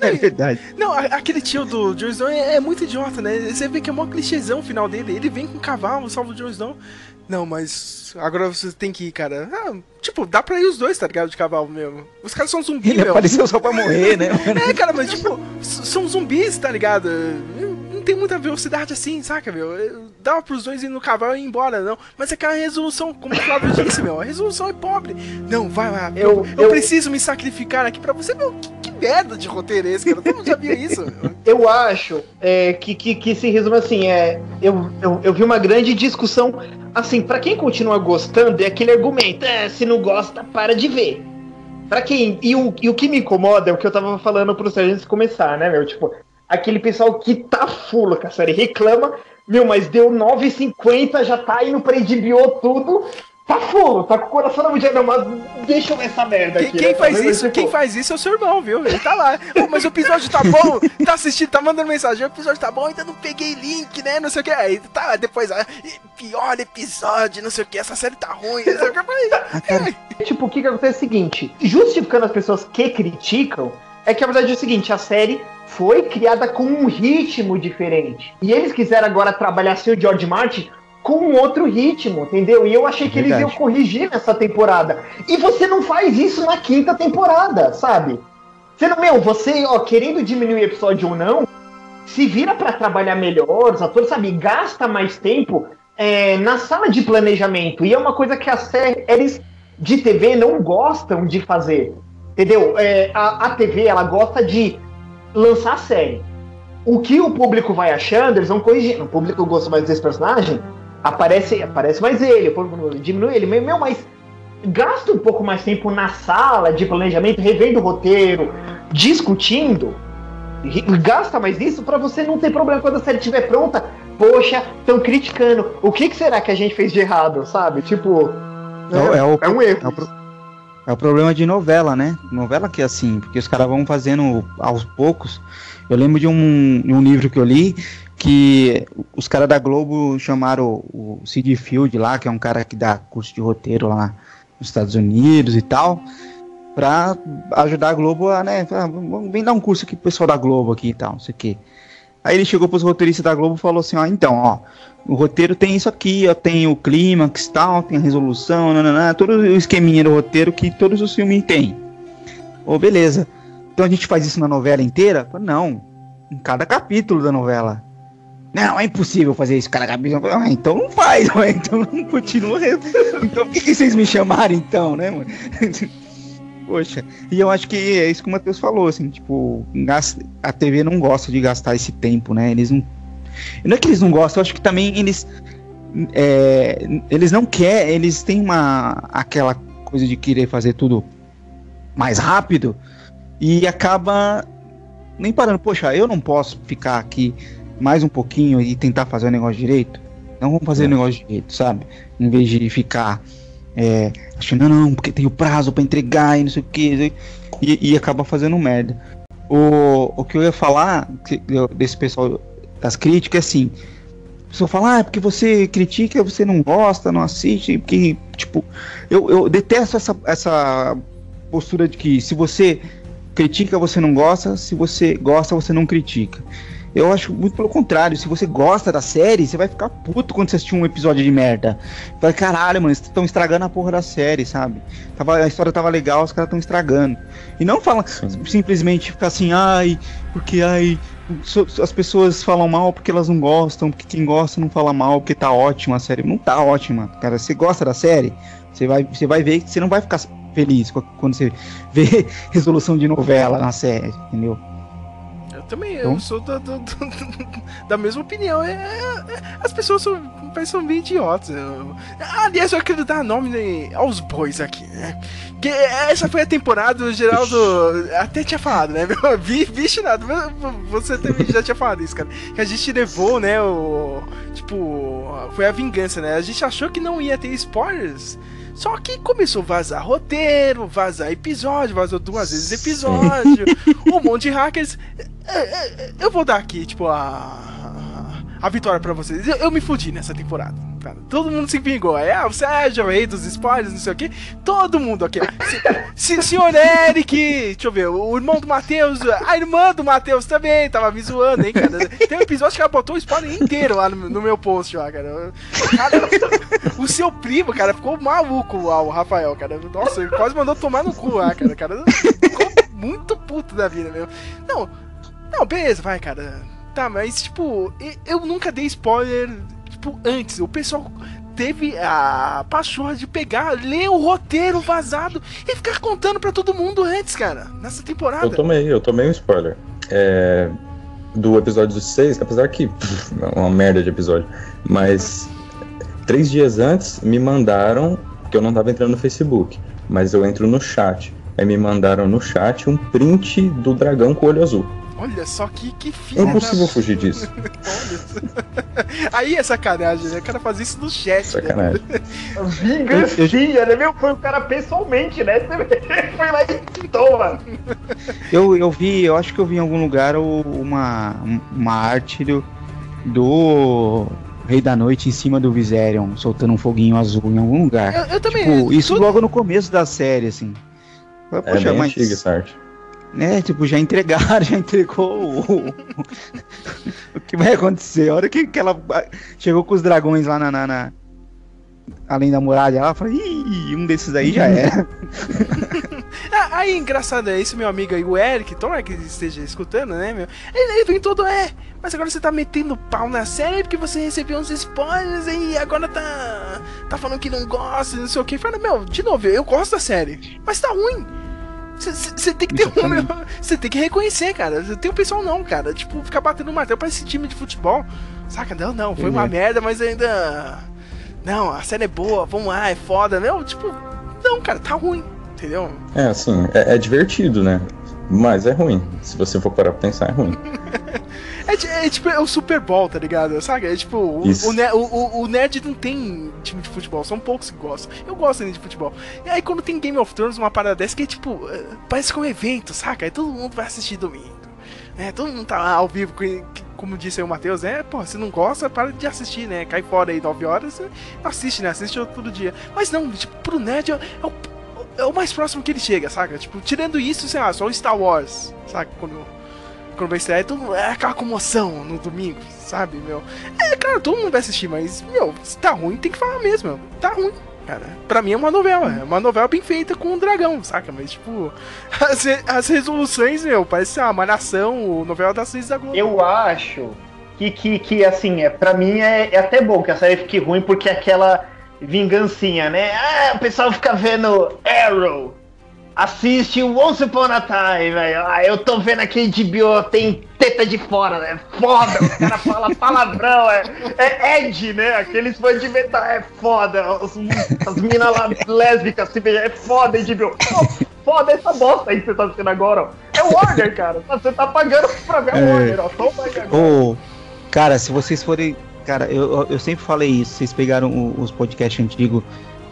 É verdade. Não, aquele tio do Jon Snow é, é, muito idiota, né? Você vê que é mó clichêzão o final dele. Ele vem com um cavalo, salva o Jon Snow. Não, mas agora você tem que ir, cara. Ah, tipo, dá pra ir os dois, tá ligado? De cavalo mesmo. Os caras são zumbis, Ele meu. apareceu só pra morrer, né? é, cara, mas tipo, são zumbis, tá ligado? Não tem muita velocidade assim, saca, meu? Dá pros dois ir no cavalo e ir embora, não. Mas é aquela resolução, como o Flávio disse, meu, a resolução é pobre. Não, vai lá. Eu, eu, eu preciso me sacrificar aqui pra você, meu. Que, que merda de roteiro é esse, cara? Todo mundo já viu isso. eu acho é, que, que, que se resume assim, é. Eu, eu, eu vi uma grande discussão assim, para quem continua gostando, é aquele argumento, é, se não gosta, para de ver. Pra quem. E o, e o que me incomoda é o que eu tava falando pro Sérgio antes de começar, né, meu? Tipo, aquele pessoal que tá full com a série reclama, meu, mas deu 9,50, já tá indo pra HBO tudo, Tá full, tá com o coração na não, mas deixa eu ver essa merda aqui. Quem, né? faz isso, quem faz isso é o seu irmão, viu? Ele tá lá. oh, mas o episódio tá bom, tá assistindo, tá mandando mensagem, o episódio tá bom, ainda não peguei link, né? Não sei o que. Aí tá, depois, ah, pior episódio, não sei o que, essa série tá ruim, não sei o que. É. Tipo, o que que acontece é o seguinte, justificando as pessoas que criticam, é que a verdade é o seguinte, a série foi criada com um ritmo diferente. E eles quiseram agora trabalhar sem o George Martin com um outro ritmo, entendeu? E eu achei que Verdade. eles iam corrigir nessa temporada. E você não faz isso na quinta temporada, sabe? Você não, meu, você, ó, querendo diminuir o episódio ou não, se vira para trabalhar melhor, os atores, sabe, gasta mais tempo é, na sala de planejamento. E é uma coisa que as séries de TV não gostam de fazer. Entendeu? É, a, a TV, ela gosta de lançar a série. O que o público vai achando, eles vão corrigindo. O público gosta mais desse personagem, aparece, aparece mais ele, diminui ele, meu, mas gasta um pouco mais tempo na sala de planejamento, revendo o roteiro, discutindo, gasta mais isso para você não ter problema quando a série estiver pronta. Poxa, estão criticando. O que, que, será que a gente fez de errado, sabe? Tipo, é, é, o, é um erro. É o, é o, problema de novela, né? Novela que é assim, porque os caras vão fazendo aos poucos. Eu lembro de um, um livro que eu li que os caras da Globo chamaram o Sid Field lá, que é um cara que dá curso de roteiro lá nos Estados Unidos e tal, pra ajudar a Globo a, né, vem dar um curso aqui pro pessoal da Globo aqui e tal, não sei o quê. Aí ele chegou pros roteiristas da Globo e falou assim, ó, então, ó, o roteiro tem isso aqui, ó, tem o clímax tal, tem a resolução, nananã, todo o esqueminha do roteiro que todos os filmes têm. Ô, beleza. Então a gente faz isso na novela inteira? Não, em cada capítulo da novela. Não, é impossível fazer isso, cara. Ah, então não faz, ué. então não continua. Então por que, que vocês me chamaram então, né, mano? Poxa, e eu acho que é isso que o Matheus falou, assim, tipo, a TV não gosta de gastar esse tempo, né? Eles não. Não é que eles não gostam, eu acho que também eles. É, eles não querem, eles têm uma. aquela coisa de querer fazer tudo mais rápido e acaba nem parando. Poxa, eu não posso ficar aqui mais um pouquinho e tentar fazer o negócio direito. Não vamos fazer é. o negócio direito, sabe? Em vez de ficar é, achando, não, porque tem o prazo para entregar e não sei o que, e, e acaba fazendo merda. O, o que eu ia falar desse pessoal das críticas é assim. A pessoa fala, ah, é porque você critica, você não gosta, não assiste, porque, tipo, eu, eu detesto essa, essa postura de que se você critica, você não gosta, se você gosta, você não critica. Eu acho muito pelo contrário. Se você gosta da série, você vai ficar puto quando você assistir um episódio de merda. Vai, caralho, mano, estão estragando a porra da série, sabe? Tava, a história tava legal, os caras estão estragando. E não fala simplesmente ficar assim, ai, porque ai. As pessoas falam mal porque elas não gostam, porque quem gosta não fala mal, porque tá ótima a série. Não tá ótima, cara. Você gosta da série, você vai, você vai ver que você não vai ficar feliz quando você vê resolução de novela na série, entendeu? Também, eu então? sou da, da, da, mesma opinião. É, é, as pessoas são, são bem idiotas. Eu, aliás, eu quero dar nome aos bois aqui, né? Que essa foi a temporada, o Geraldo até tinha falado, né? Vixe, nada, você também já tinha falado isso, cara. Que a gente levou, né? O, tipo, foi a vingança, né? A gente achou que não ia ter spoilers. Só que começou a vazar roteiro, vazar episódio, vazou duas vezes episódio, um monte de hackers. É, é, eu vou dar aqui, tipo, a. A vitória pra vocês. Eu, eu me fudi nessa temporada. Cara. Todo mundo se vingou. É, o Sérgio, o rei dos spoilers, não sei o que. Todo mundo aqui. Se, senhor Eric, deixa eu ver, o irmão do Matheus, a irmã do Matheus também tava me zoando, hein, cara. Tem um episódio que ela botou o spoiler inteiro lá no, no meu post, ó, cara. cara. O seu primo, cara, ficou maluco, o Rafael, cara. Nossa, ele quase mandou tomar no cu lá, cara. cara ficou muito puto da vida, meu. Não, não, beleza, vai, cara. Tá, mas tipo, eu nunca dei spoiler, tipo, antes. O pessoal teve a pachorra de pegar, ler o roteiro vazado e ficar contando para todo mundo antes, cara, nessa temporada. Eu tomei, eu tomei um spoiler. É, do episódio 6, apesar que pff, é uma merda de episódio, mas três dias antes me mandaram, que eu não tava entrando no Facebook, mas eu entro no chat. Aí me mandaram no chat um print do dragão com olho azul. Olha só que, que filho. É impossível da... fugir disso. Aí é sacanagem, né? O cara faz isso no chat. Né? Sacanagem. Né? Vingancinha, né? Meu, foi o cara pessoalmente, né? foi lá e pintou, mano. Eu, eu vi, eu acho que eu vi em algum lugar uma, uma arte do, do Rei da Noite em cima do Viserion, soltando um foguinho azul em algum lugar. Eu, eu também. Tipo, isso tudo... logo no começo da série, assim. Poxa, é bem mas... antiga essa arte né, tipo, já entregaram, já entregou o, o que vai acontecer. A hora que, que ela chegou com os dragões lá na, na, na além da muralha, ela falou, ih, um desses aí já era. ah, aí, engraçado é isso, meu amigo aí, o Eric, tomara que esteja escutando, né, meu? Ele, ele vem todo, é, mas agora você tá metendo pau na série porque você recebeu uns spoilers e agora tá, tá falando que não gosta, não sei o que. Fala, meu, de novo, eu gosto da série, mas tá ruim. Você tem que ter um. Você tem que reconhecer, cara. Tem um pessoal não, cara. Tipo, ficar batendo martelo pra esse time de futebol. Saca? Não, não, foi uma uhum. merda, mas ainda. Não, a série é boa, vamos lá, é foda. Não, tipo, não, cara, tá ruim, entendeu? É, assim, é, é divertido, né? Mas é ruim. Se você for parar pra pensar, é ruim. É, é, tipo, é o Super Bowl, tá ligado? Sabe? É tipo, o, o, o, o, nerd não tem time de futebol, são poucos que gostam. Eu gosto de futebol. E aí quando tem Game of Thrones, uma parada dessa que é tipo, é, parece que é um evento, saca? Aí todo mundo vai assistir domingo. É, todo mundo tá lá ao vivo, como disse aí o Matheus, é, pô, se não gosta, para de assistir, né? Cai fora aí 9 horas, assiste, né? Assiste todo dia. Mas não, tipo, pro nerd é, é o, é o mais próximo que ele chega, saca? Tipo, tirando isso, sei lá, só o Star Wars, saca? Quando quando vai estrear, é aquela comoção no domingo, sabe, meu? É, claro, todo mundo vai assistir, mas, meu, se tá ruim, tem que falar mesmo, meu. Tá ruim, cara. Pra mim é uma novela, é uma novela bem feita com um dragão, saca? Mas, tipo, as, as resoluções, meu, parece uma malhação, novela das seis da Globo. Eu acho que, que, que assim, é, pra mim é, é até bom que a série fique ruim, porque é aquela vingancinha, né? Ah, o pessoal fica vendo Arrow, assiste Once Upon a Time, velho. Ah, eu tô vendo aqui de bio, tem treta de fora, né? Foda, o cara fala palavrão, é, é Ed, né? Aqueles fãs de metal, é foda. Os, as minas lá lésbicas se beijam, é foda, HBO. foda essa bosta aí que você tá assistindo agora, ó. É o Warner, cara. Você tá pagando pra ver o é. Warner, ó. Toma aí agora. Oh, cara, se vocês forem. Cara, eu, eu sempre falei isso. Vocês pegaram os podcasts antigos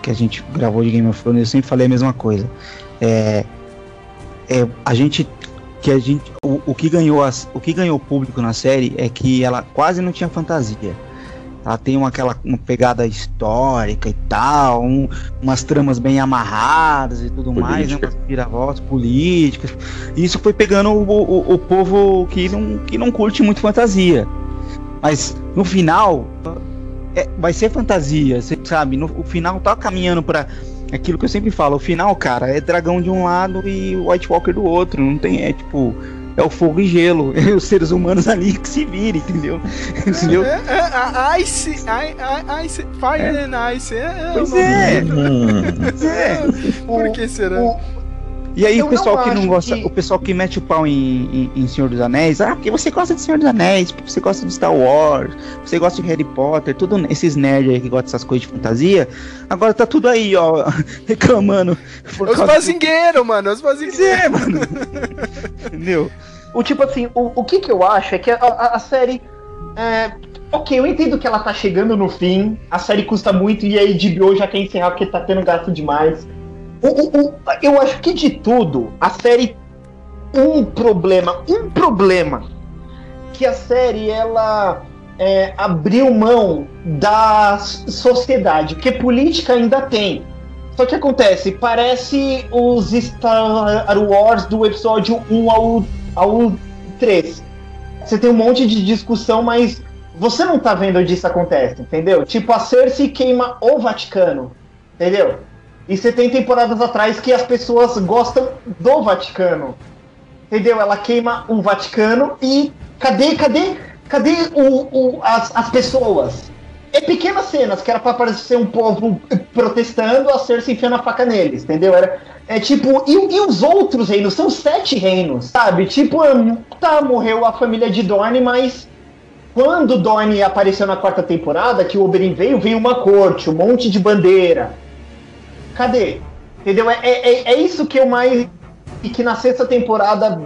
que a gente gravou de Game of Thrones, eu sempre falei a mesma coisa. É, é, a gente que a gente o, o que ganhou as, o que ganhou público na série é que ela quase não tinha fantasia. Ela tem uma, aquela uma pegada histórica e tal, um, umas tramas bem amarradas e tudo Política. mais, né? Umas viravoltas políticas. E isso foi pegando o, o, o povo que não, que não curte muito fantasia. Mas no final, é, vai ser fantasia, você sabe? No, o final tá caminhando para aquilo que eu sempre falo. O final, cara, é dragão de um lado e White Walker do outro. Não tem, é tipo. É o fogo e gelo. É os seres humanos ali que se virem, entendeu? entendeu? É, é, é, ice, ice, fire é. and ice. É, é pois é. é. Por que será? O, e aí eu o pessoal não que não gosta, que... o pessoal que mete o pau em, em, em, Senhor dos Anéis, ah, porque você gosta de Senhor dos Anéis, porque você gosta de Star Wars, você gosta de Harry Potter, tudo esses nerds aí que gostam dessas coisas de fantasia, agora tá tudo aí, ó, reclamando. Os fazingueiros, do... mano, os fazingueiros. É, mano. Entendeu? O tipo assim, o, o que que eu acho é que a, a, a série é, Ok, eu entendo que ela tá chegando no fim, a série custa muito e a HBO já quer encerrar porque tá tendo gasto demais. Eu acho que de tudo, a série. Um problema, um problema. Que a série ela é, abriu mão da sociedade, porque política ainda tem. Só que acontece, parece os Star Wars do episódio 1 ao, ao 3. Você tem um monte de discussão, mas você não tá vendo onde isso acontece, entendeu? Tipo, a Cersei queima o Vaticano, entendeu? E você tem temporadas atrás que as pessoas gostam do Vaticano. Entendeu? Ela queima o Vaticano e cadê, cadê, cadê o, o as, as pessoas? É pequenas cenas que era para parecer um povo protestando, a Cersei enfiando a faca neles, entendeu? Era, é tipo, e, e, os outros reinos? São sete reinos, sabe? Tipo, tá, morreu a família de Dorne, mas quando Dorne apareceu na quarta temporada, que o Oberyn veio, veio uma corte, um monte de bandeira cadê? Entendeu? É, é, é isso que eu mais. E que na sexta temporada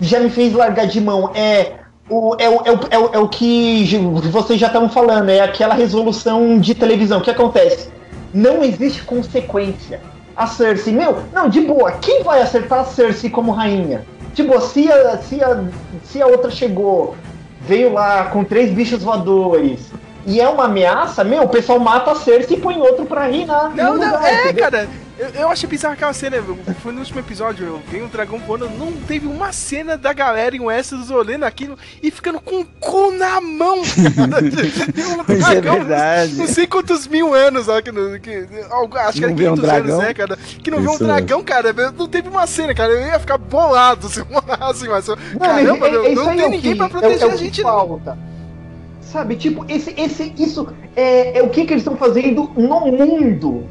já me fez largar de mão. É o, é, o, é, o, é, o, é o que vocês já estavam falando, é aquela resolução de televisão. O que acontece? Não existe consequência. A Cersei, meu, não, de boa, quem vai acertar a Cersei como rainha? Tipo, se a, se a, se a outra chegou, veio lá com três bichos voadores, e é uma ameaça, meu, o pessoal mata a Cersei e põe outro pra reinar. Não, não, lugar, é, entendeu? cara. Eu, eu achei bizarro aquela cena. Foi no último episódio, eu vi um dragão voando. Não teve uma cena da galera em Westeros olhando aquilo e ficando com o cu na mão. Isso é verdade. Não sei quantos mil anos, ó, que, que, acho que era 500 um anos, né, cara? Que não viu um dragão, cara. Não teve uma cena, cara. Eu ia ficar bolado se assim, mas. Caramba, é, é, não, não tem é ninguém que, pra proteger é, a gente, falta. Sabe, tipo, esse, esse, isso é, é o que, que eles estão fazendo no mundo.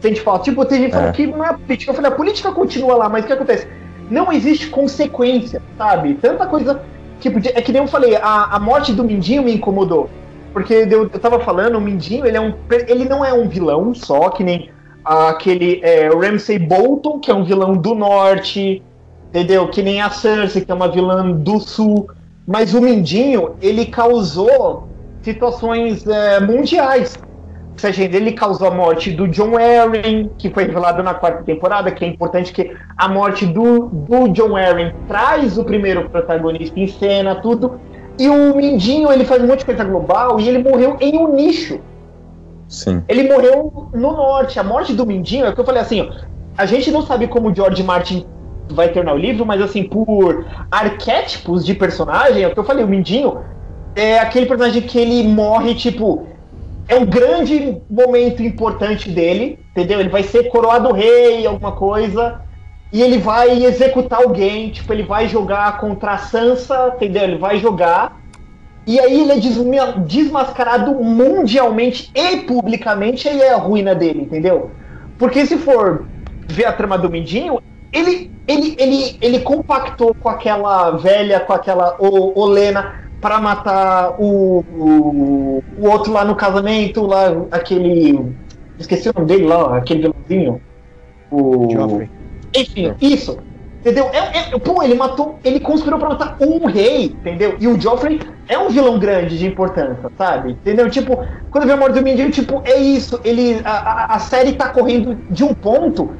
Se a gente fala, tipo, tem gente falando é. que não é política. Eu falei, a política continua lá, mas o que acontece? Não existe consequência, sabe? Tanta coisa. Tipo, é que nem eu falei, a, a morte do Mindinho me incomodou. Porque eu, eu tava falando, o Mindinho, ele, é um, ele não é um vilão só, que nem aquele é, Ramsay Bolton, que é um vilão do norte, entendeu? Que nem a Cersei, que é uma vilã do sul. Mas o Mindinho, ele causou situações é, mundiais. Ou seja, ele causou a morte do John Arryn, que foi revelado na quarta temporada, que é importante que a morte do, do John Arryn traz o primeiro protagonista em cena, tudo. E o Mindinho, ele faz um monte de coisa global e ele morreu em um nicho. Sim. Ele morreu no norte. A morte do Mindinho, é o que eu falei assim, ó, a gente não sabe como o George Martin vai ter no livro, mas assim, por arquétipos de personagem, é o que eu falei, o Mindinho é aquele personagem que ele morre, tipo, é um grande momento importante dele, entendeu? Ele vai ser coroado rei, alguma coisa, e ele vai executar alguém, tipo, ele vai jogar contra a Sansa, entendeu? Ele vai jogar, e aí ele é desmascarado mundialmente e publicamente, e é a ruína dele, entendeu? Porque se for ver a trama do Mindinho, ele, ele, ele, ele compactou com aquela velha, com aquela o, Olena para matar o, o, o, outro lá no casamento, lá, aquele. Esqueci o nome dele lá, aquele vilãozinho. O. Joffrey. Enfim, isso. Entendeu? É, é, pô, ele matou. Ele conspirou pra matar um rei, entendeu? E o Joffrey é um vilão grande de importância, sabe? Entendeu? Tipo, quando vê a morte do Mindinho, tipo, é isso. Ele, a, a série tá correndo de um ponto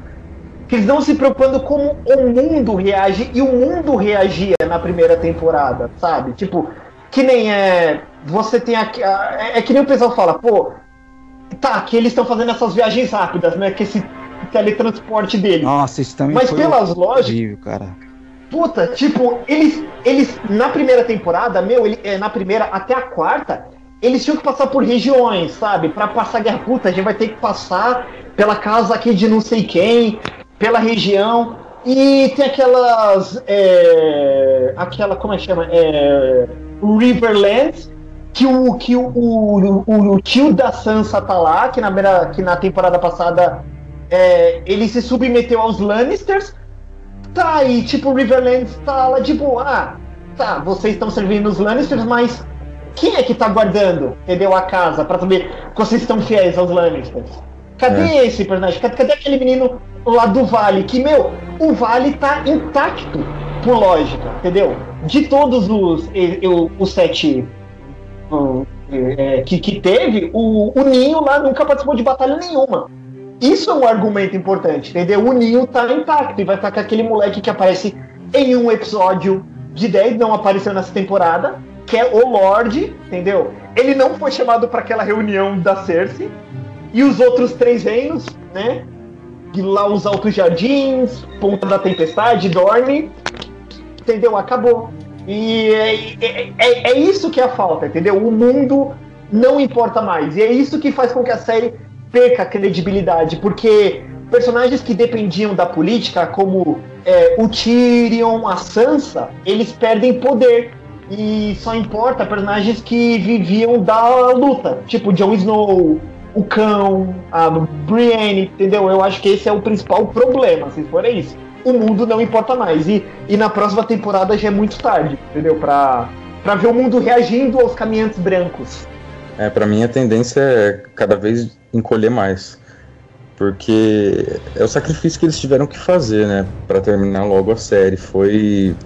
que eles não se preocupando como o mundo reage e o mundo reagia na primeira temporada, sabe? Tipo, que nem é. Você tem aqui. É, é que nem o pessoal fala, pô, tá, que eles estão fazendo essas viagens rápidas, né? Que esse teletransporte dele. Nossa, isso também Mas pelas lógicas. cara. Puta, tipo, eles, eles na primeira temporada, meu, ele, é, na primeira até a quarta, eles tinham que passar por regiões, sabe? Para passar guerra puta, a gente vai ter que passar pela casa aqui de não sei quem, pela região. E tem aquelas. É, aquela. Como é que chama? É, Riverlands. Que, o, que o, o, o, o, tio da Sansa tá lá, que na, que na temporada passada é, ele se submeteu aos Lannisters. Tá aí, tipo, Riverlands tá lá de boa. Ah, tá, vocês estão servindo os Lannisters, mas quem é que tá guardando, entendeu, a casa, para saber que vocês estão fiéis aos Lannisters? Cadê é. esse personagem? Cadê, cadê, aquele menino lá do Vale? Que, meu, o Vale tá intacto, por lógica, entendeu? De todos os, eu, os sete é, que, que teve, o, o Ninho lá nunca participou de batalha nenhuma. Isso é um argumento importante, entendeu? O Ninho tá intacto e vai ficar com aquele moleque que aparece em um episódio de 10, não apareceu nessa temporada, que é o Lorde, entendeu? Ele não foi chamado para aquela reunião da Cersei, e os outros três reinos, né? De lá os Altos Jardins, Ponta da Tempestade, Dorne, entendeu? Acabou. E é, é, é, é, isso que é a falta, entendeu? O mundo não importa mais. E é isso que faz com que a série perca a credibilidade, porque personagens que dependiam da política, como é, o Tyrion, a Sansa, eles perdem poder. E só importa personagens que viviam da luta, tipo Jon Snow, o cão, a Brienne, entendeu? Eu acho que esse é o principal problema, se for isso. O mundo não importa mais. E, e na próxima temporada já é muito tarde, entendeu? Pra, pra ver o mundo reagindo aos caminhantes brancos. É, pra mim a tendência é cada vez encolher mais. Porque é o sacrifício que eles tiveram que fazer, né? Pra terminar logo a série. Foi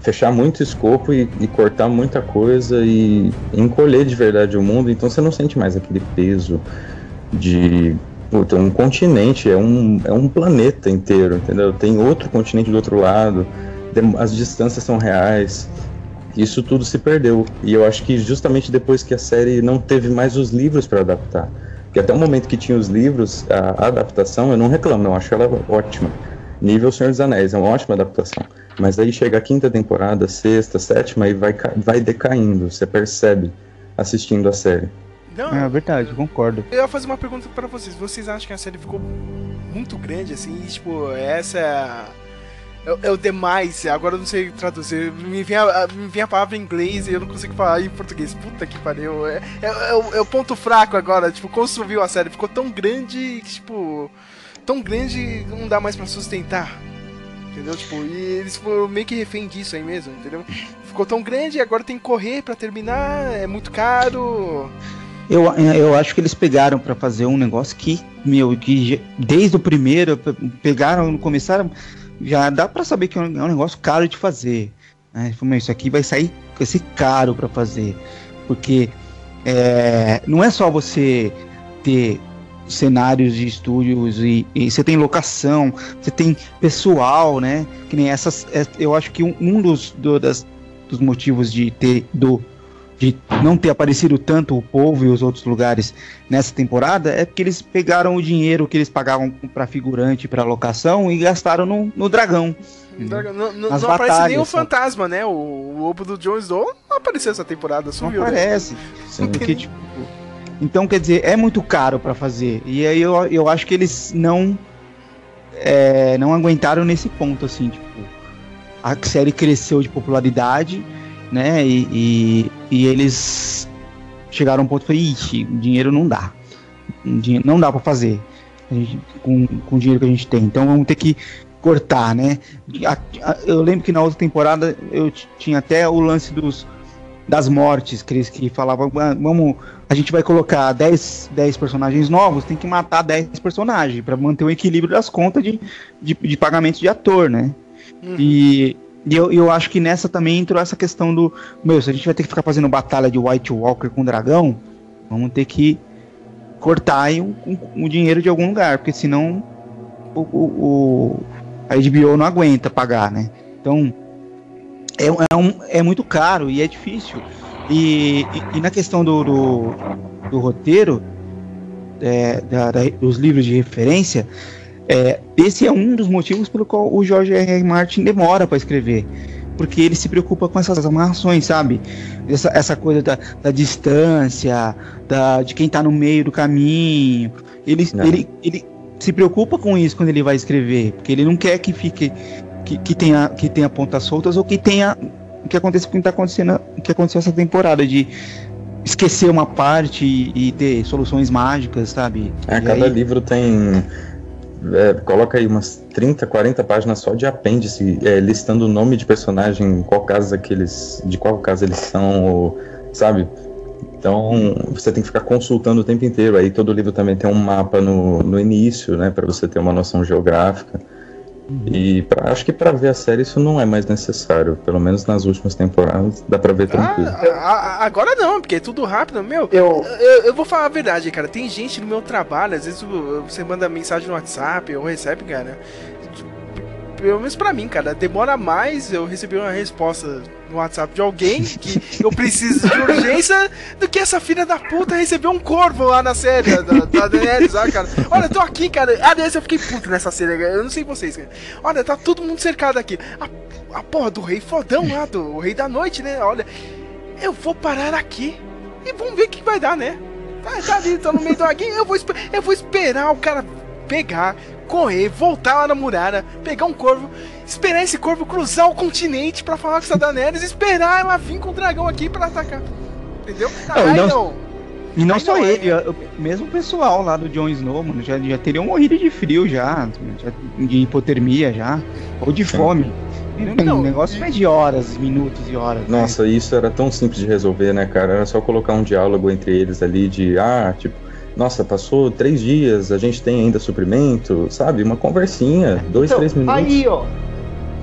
fechar muito escopo e, e, cortar muita coisa e encolher de verdade o mundo, então você não sente mais aquele peso de puta, um continente, é um, é um planeta inteiro, entendeu? Tem outro continente do outro lado, as distâncias são reais. Isso tudo se perdeu. E eu acho que justamente depois que a série não teve mais os livros para adaptar. Porque até o momento que tinha os livros, a, a adaptação, eu não reclamo, não, acho ela ótima. Nível Senhor dos Anéis, é uma ótima adaptação. Mas aí chega a quinta temporada, sexta, sétima e vai, vai decaindo, você percebe assistindo a série. Não, é verdade, concordo. Eu ia fazer uma pergunta para vocês. Vocês acham que a série ficou muito grande assim? tipo, essa é, é, é, o demais. Agora eu não sei traduzir. Me vem, a, me vem a palavra em inglês e eu não consigo falar em português. Puta que pariu. É, é, é, o, é o ponto fraco agora. Tipo, construiu a série. Ficou tão grande que, tipo. Tão grande não dá mais para sustentar entendeu? Tipo, e eles foram meio que refém disso aí mesmo, entendeu? Ficou tão grande e agora tem que correr para terminar, é muito caro. Eu, eu acho que eles pegaram para fazer um negócio que, meu, que desde o primeiro pegaram, começaram, já dá para saber que é, é um negócio caro de fazer. Né? Isso aqui vai sair, vai ser caro para fazer, porque é, não é só você ter cenários de estúdios e, e, você tem locação, você tem pessoal, né? Que nem essas. É, eu acho que um, um dos, do, das, dos motivos de ter do de não ter aparecido tanto o povo e os outros lugares nessa temporada é porque eles pegaram o dinheiro que eles pagavam para figurante, para locação e gastaram no, no dragão. Dragão. Não, não, não aparece nem o fantasma, né? O, o ovo do Jon Snow não apareceu essa temporada, sumiu. Não né? aparece. Né? Porque, tipo, então, quer dizer, é muito caro para fazer. E aí eu, eu acho que eles não é, não aguentaram nesse ponto, assim, tipo, a série cresceu de popularidade, né? E, e, e eles chegaram a um ponto e falaram, ixi, dinheiro não dá. Não dá para fazer gente, com, com o dinheiro que a gente tem. Então vamos ter que cortar, né? Eu lembro que na outra temporada eu tinha até o lance dos das mortes, eles que falavam, ah, vamos, a gente vai colocar 10, 10 personagens novos, tem que matar 10 personagens para manter o equilíbrio das contas de, de, de pagamento de ator, né? Uhum. E, e eu, eu acho que nessa também entrou essa questão do, meu, se a gente vai ter que ficar fazendo batalha de White Walker com dragão, vamos ter que cortar o, o, o dinheiro de algum lugar, porque senão o, o, a HBO não aguenta pagar, né? Então, é, é, um, é muito caro e é difícil. E, e, e na questão do, do, do roteiro, é, da, da, dos livros de referência, é, esse é um dos motivos pelo qual o George R. R. Martin demora para escrever. Porque ele se preocupa com essas amarrações, sabe? Essa, essa coisa da, da distância, da, de quem está no meio do caminho. Ele, ele, ele se preocupa com isso quando ele vai escrever, porque ele não quer que fique que, que, tenha, que tenha pontas soltas ou que tenha que acontece com o que tá acontecendo, que aconteceu essa temporada de esquecer uma parte e, e ter soluções mágicas, sabe? É, cada aí... livro tem é, coloca aí umas 30, 40 páginas só de apêndice, é, listando o nome de personagem, qual casa que eles, de qual casa eles são, ou, sabe? Então você tem que ficar consultando o tempo inteiro. Aí todo livro também tem um mapa no, no início, né, para você ter uma noção geográfica. E pra, acho que para ver a série isso não é mais necessário. Pelo menos nas últimas temporadas dá pra ver tranquilo. Ah, agora não, porque é tudo rápido. Meu, eu... eu... Eu, vou falar a verdade, cara. Tem gente no meu trabalho, às vezes você manda mensagem no WhatsApp ou recebe, cara pelo menos pra mim, cara, demora mais eu receber uma resposta no WhatsApp de alguém que eu preciso de urgência do que essa filha da puta receber um corvo lá na série da, da Daenerys, ah, cara. Olha, eu tô aqui, cara. Aliás, eu fiquei puto nessa série, eu não sei vocês, cara. Olha, tá todo mundo cercado aqui. A, a porra do rei fodão lá, do rei da noite, né? Olha, eu vou parar aqui e vamos ver o que vai dar, né? Tá, tá ali, tô no meio do alguém, eu vou, eu vou esperar o cara pegar, correr, voltar lá na muralha, pegar um corvo, esperar esse corvo cruzar o continente para falar com essa Daenerys, esperar ela vir com o dragão aqui para atacar. Entendeu? Não, Aí, não, não. E não Aí só não ele, é. mesmo o pessoal lá do Jon Snow, mano, já, já teriam morrido de frio já, já de hipotermia já, ou de fome. Não, o negócio é de horas, minutos e horas. Né? Nossa, né? isso era tão simples de resolver, né, cara? Era só colocar um diálogo entre eles ali de, ah, tipo, nossa, passou três dias, a gente tem ainda suprimento, sabe? Uma conversinha, dois, então, três minutos. Aí, ó.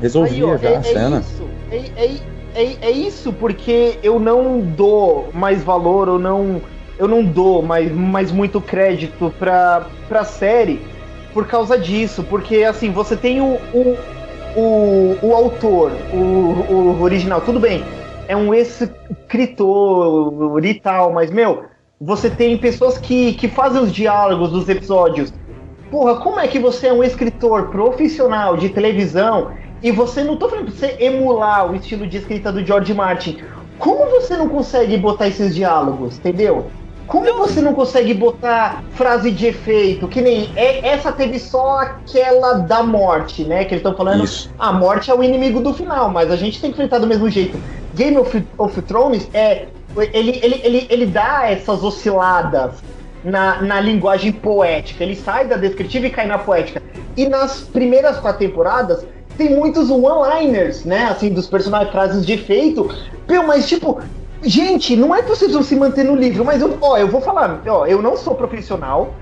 Resolvia aí, ó, já é, a é cena. Isso, é, é, é, é, isso porque eu não dou mais valor, ou não. Eu não dou mais, mais muito crédito pra, pra série por causa disso. Porque assim, você tem o, o, o, o autor, o, o original, tudo bem. É um escritor e tal, mas, meu, você tem pessoas que, que fazem os diálogos dos episódios. Porra, como é que você é um escritor profissional de televisão e você não tô falando pra você emular o estilo de escrita do George Martin? Como você não consegue botar esses diálogos, entendeu? Como não. você não consegue botar frase de efeito? Que nem é, essa teve só aquela da morte, né? Que eles estão falando. Isso. A morte é o inimigo do final, mas a gente tem que enfrentar do mesmo jeito. Game of, of Thrones é ele, ele, ele, ele dá essas osciladas na, na linguagem poética. Ele sai da descritiva e cai na poética. E nas primeiras quatro temporadas, tem muitos one-liners, né? Assim, dos personagens, frases de efeito. Pô, mas tipo, gente, não é que vocês vão se manter no livro, mas eu, ó, eu vou falar, ó, eu não sou profissional,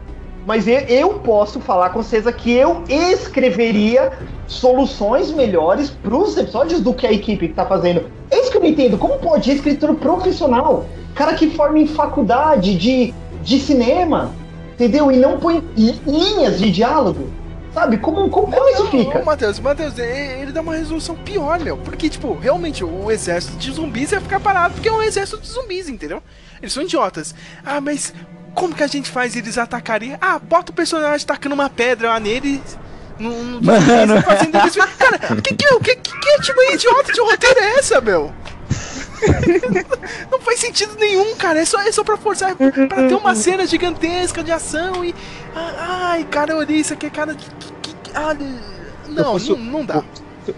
mas eu, eu posso falar com certeza que eu escreveria soluções melhores para os episódios do que a equipe está fazendo. É isso que eu não entendo. Como pode escritor profissional, cara que forma em faculdade de, de cinema, entendeu? E não põe linhas de diálogo. Sabe? Como, como, como isso fica? Matheus, Matheus, ele dá uma resolução pior, meu. Porque, tipo, realmente, o exército de zumbis ia ficar parado porque é um exército de zumbis, entendeu? Eles são idiotas. Ah, mas como que a gente faz eles atacarem? Ah, bota o personagem tacando uma pedra lá neles. No, no, Mano. Fazendo eles... Cara, que, que, que, que, que tipo idiota de roteiro é essa, meu? não faz sentido nenhum, cara. É só, é só pra forçar. Pra ter uma cena gigantesca de ação e. Ai, cara, olha isso aqui, cara. Que, que, que, ah, não, fosse, não, não dá.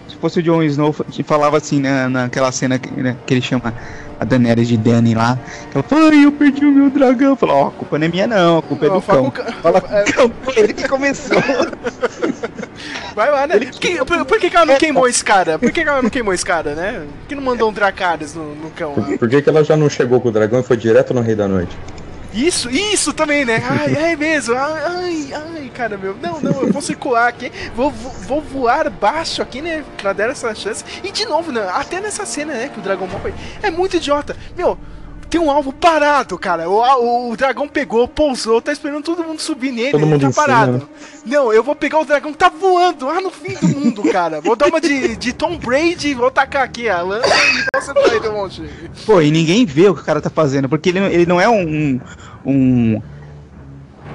Se fosse o Jon Snow, falava assim né, naquela cena que, né, que ele chama a Daenerys de Dany lá. Ela fala, ai, eu perdi o meu dragão. Fala, ó, oh, a culpa não é minha não, a culpa é do cão. Ca... Fala, é... cão, foi ele que começou. Vai lá, né? Que, por, por, que, que ela não queimou esse cara? Por que, que ela não queimou esse cara, né? Por que não mandou um Dracarys no, no cão? Por, por que, que ela já não chegou com o dragão e foi direto no Rei da Noite? Isso, isso também, né? Ai, é mesmo. Ai, ai, cara, meu. Não, não, eu vou circular aqui. Vou, vou, voar baixo aqui, né? Pra dar essa chance. E de novo, né? Até nessa cena, né? Que o Dragon Ball foi. É muito idiota. Meu, tem um alvo parado, cara. O, o, o, dragão pegou, pousou, tá esperando todo mundo subir nele, todo ele tá parado. Cima, né? Não, eu vou pegar o dragão que tá voando lá no fim do mundo, cara. Vou dar uma de, de Tom Brady, vou tacar aqui a lança e você vai um monte. Pô, e ninguém vê o que o cara tá fazendo, porque ele, ele não é um. um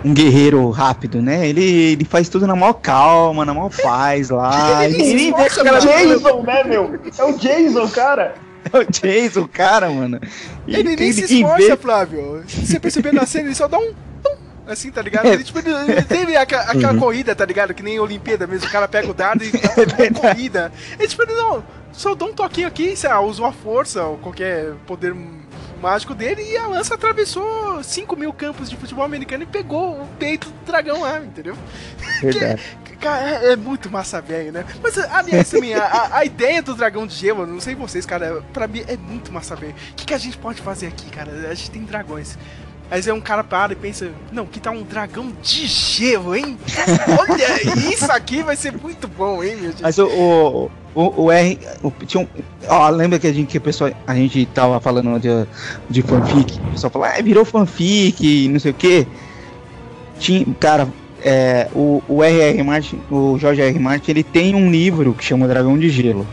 um guerreiro rápido, né? Ele, ele faz tudo na maior calma, na maior paz lá. ele, ele, Jason, né, meu? É o Jason, cara. É o Jason, cara, mano. E ele nem se esforça, vê... Flávio. Se você perceber na cena, ele só dá um. Assim, tá ligado? É. Ele, tipo, ele teve aquela, aquela uhum. corrida, tá ligado? Que nem Olimpíada mesmo, o cara pega o dado e dá uma é corrida. Ele, tipo, ele não, só dá um toquinho aqui, sei lá, usou a força ou qualquer poder mágico dele e a lança atravessou 5 mil campos de futebol americano e pegou o peito do dragão lá, entendeu? Verdade. Cara, é, é muito massa velho, né? Mas, aliás, também, a, a, ideia do dragão de gelo, não sei vocês, cara, pra mim é muito massa velho. O que, que a gente pode fazer aqui, cara? A gente tem dragões. Aí é um cara para e pensa, não, que tá um dragão de gelo, hein? Olha, isso aqui vai ser muito bom, hein, meu gente? Mas o, o, o, o R. O, tinha um, ó, lembra que a gente, que a, pessoa, a gente tava falando de, de fanfic? O pessoal falou, ah, virou fanfic, não sei o quê. Tinha, cara, é, o, o R.R. Martin, o Jorge R. Martin, ele tem um livro que chama Dragão de Gelo.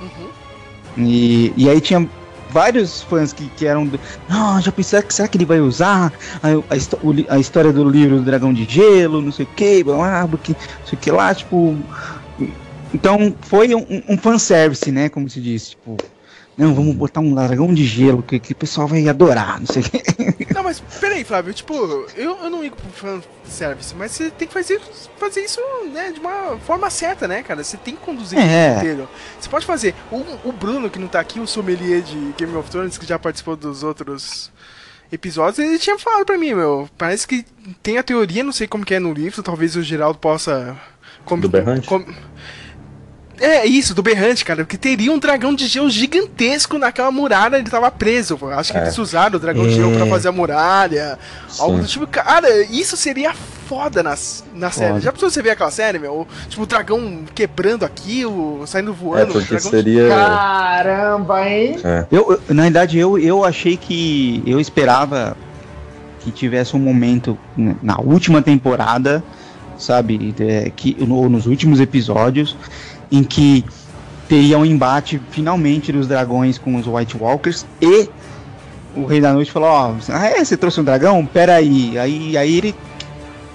Uhum. E, e aí tinha vários fãs que, que eram. Não, já pensei que será que ele vai usar a, a, a, história do livro do Dragão de Gelo, não sei o que, blá, porque, não sei o que lá, tipo. Então foi um, um fanservice, né? Como se diz, tipo. Não, vamos botar um dragão de gelo que, que o pessoal vai adorar, não sei o que. Não, mas peraí, Flávio, tipo, eu, eu não ligo pro fanservice, mas você tem que fazer, fazer isso né, de uma forma certa, né, cara? Você tem que conduzir é. o inteiro. Você pode fazer. O, o Bruno, que não tá aqui, o sommelier de Game of Thrones, que já participou dos outros episódios, ele tinha falado pra mim, meu. Parece que tem a teoria, não sei como que é no livro, talvez o Geraldo possa. Com, Do Berrante? Com, é, isso, do Berrante, cara, porque teria um dragão de gelo gigantesco naquela muralha, ele tava preso. Acho que é. eles usaram o dragão é. de gelo pra é. fazer a muralha. Sim. Algo do tipo. Cara, isso seria foda nas, na série. Já precisou você ver aquela série, meu? Tipo, o dragão quebrando aquilo, saindo voando. É, porque seria... Caramba, hein? É. Eu, eu, na verdade, eu, eu achei que. Eu esperava que tivesse um momento na última temporada, sabe? É, que, no, nos últimos episódios em que teria um embate finalmente dos dragões com os White Walkers e o Rei da Noite falou, ó, oh, ah, é, você trouxe um dragão? Pera aí. Aí, aí ele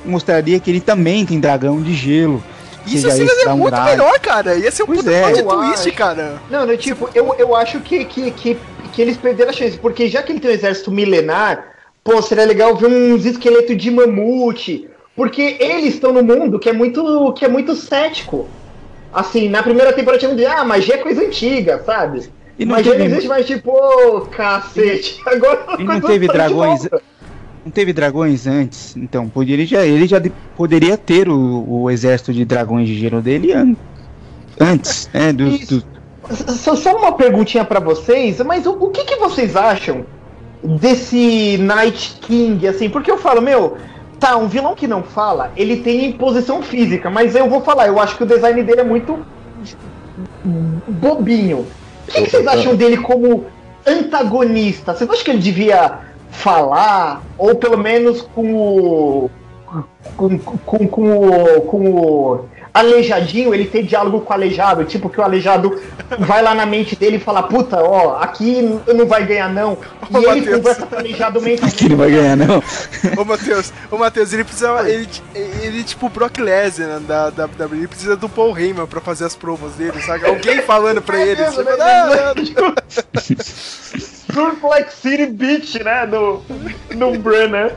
mostraria que ele também tem dragão de gelo. Isso seria muito melhor, cara. Ia ser um puta é. twist, cara. Não, não, tipo, eu, eu acho que, que, que, que eles perderam a chance, porque já que ele tem um exército milenar, pô, seria legal ver uns esqueletos de mamute, porque eles estão no mundo que é muito, que é muito cético assim, na primeira temporada tinha dizer, ah, magia é coisa antiga, sabe? E não magia teve... não existe mais, tipo, oh, cacete. Agora e não teve dragões. Não teve dragões antes, então poderia já, ele já poderia ter o, o exército de dragões de gelo dele an antes, né? Do, do... Só, só uma perguntinha para vocês, mas o, o que, que vocês acham desse Night King, assim? Porque eu falo, meu, Tá, um vilão que não fala, ele tem imposição física, mas eu vou falar, eu acho que o design dele é muito bobinho. O que, que vocês acham dele como antagonista? Vocês acham que ele devia falar, ou pelo menos com o. com, com, com, o, com o aleijadinho, ele tem diálogo com o aleijado, tipo que o aleijado vai lá na mente dele e fala, puta, ó, aqui não vai ganhar não. E ô, ele Mateus. conversa com o aleijado mente Aqui não vai ganhar não. Ô Matheus, ô Matheus, ele precisa, ele, ele tipo Brock Lesnar da WWE, ele precisa do Paul Heyman pra fazer as promos dele, sabe? Alguém falando pra ele, é, tipo, né? Surf Like City Beach, né, no, no Brenner.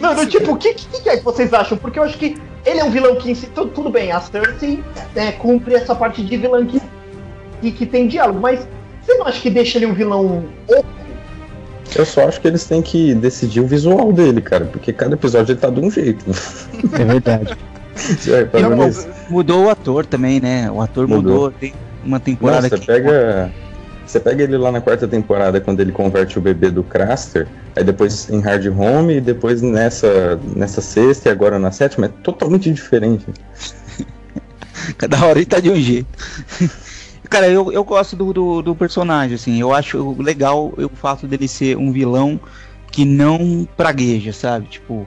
Não, não tipo, o que, que, que, é que vocês acham? Porque eu acho que ele é um vilão que. Tudo, tudo bem, a Cersei né, cumpre essa parte de vilão que, que, que tem diálogo, mas você não acha que deixa ele um vilão oco? Eu só acho que eles têm que decidir o visual dele, cara, porque cada episódio ele tá de um jeito. É verdade. é, mudou o ator também, né? O ator mudou. mudou. Tem uma temporada Nossa, que. Pega, você pega ele lá na quarta temporada, quando ele converte o bebê do Craster, aí depois em Hard Home, e depois nessa, nessa sexta e agora na sétima, é totalmente diferente. Cada hora ele tá de um jeito. Cara, eu, eu gosto do, do, do, personagem, assim. Eu acho legal o fato dele ser um vilão que não pragueja, sabe? Tipo.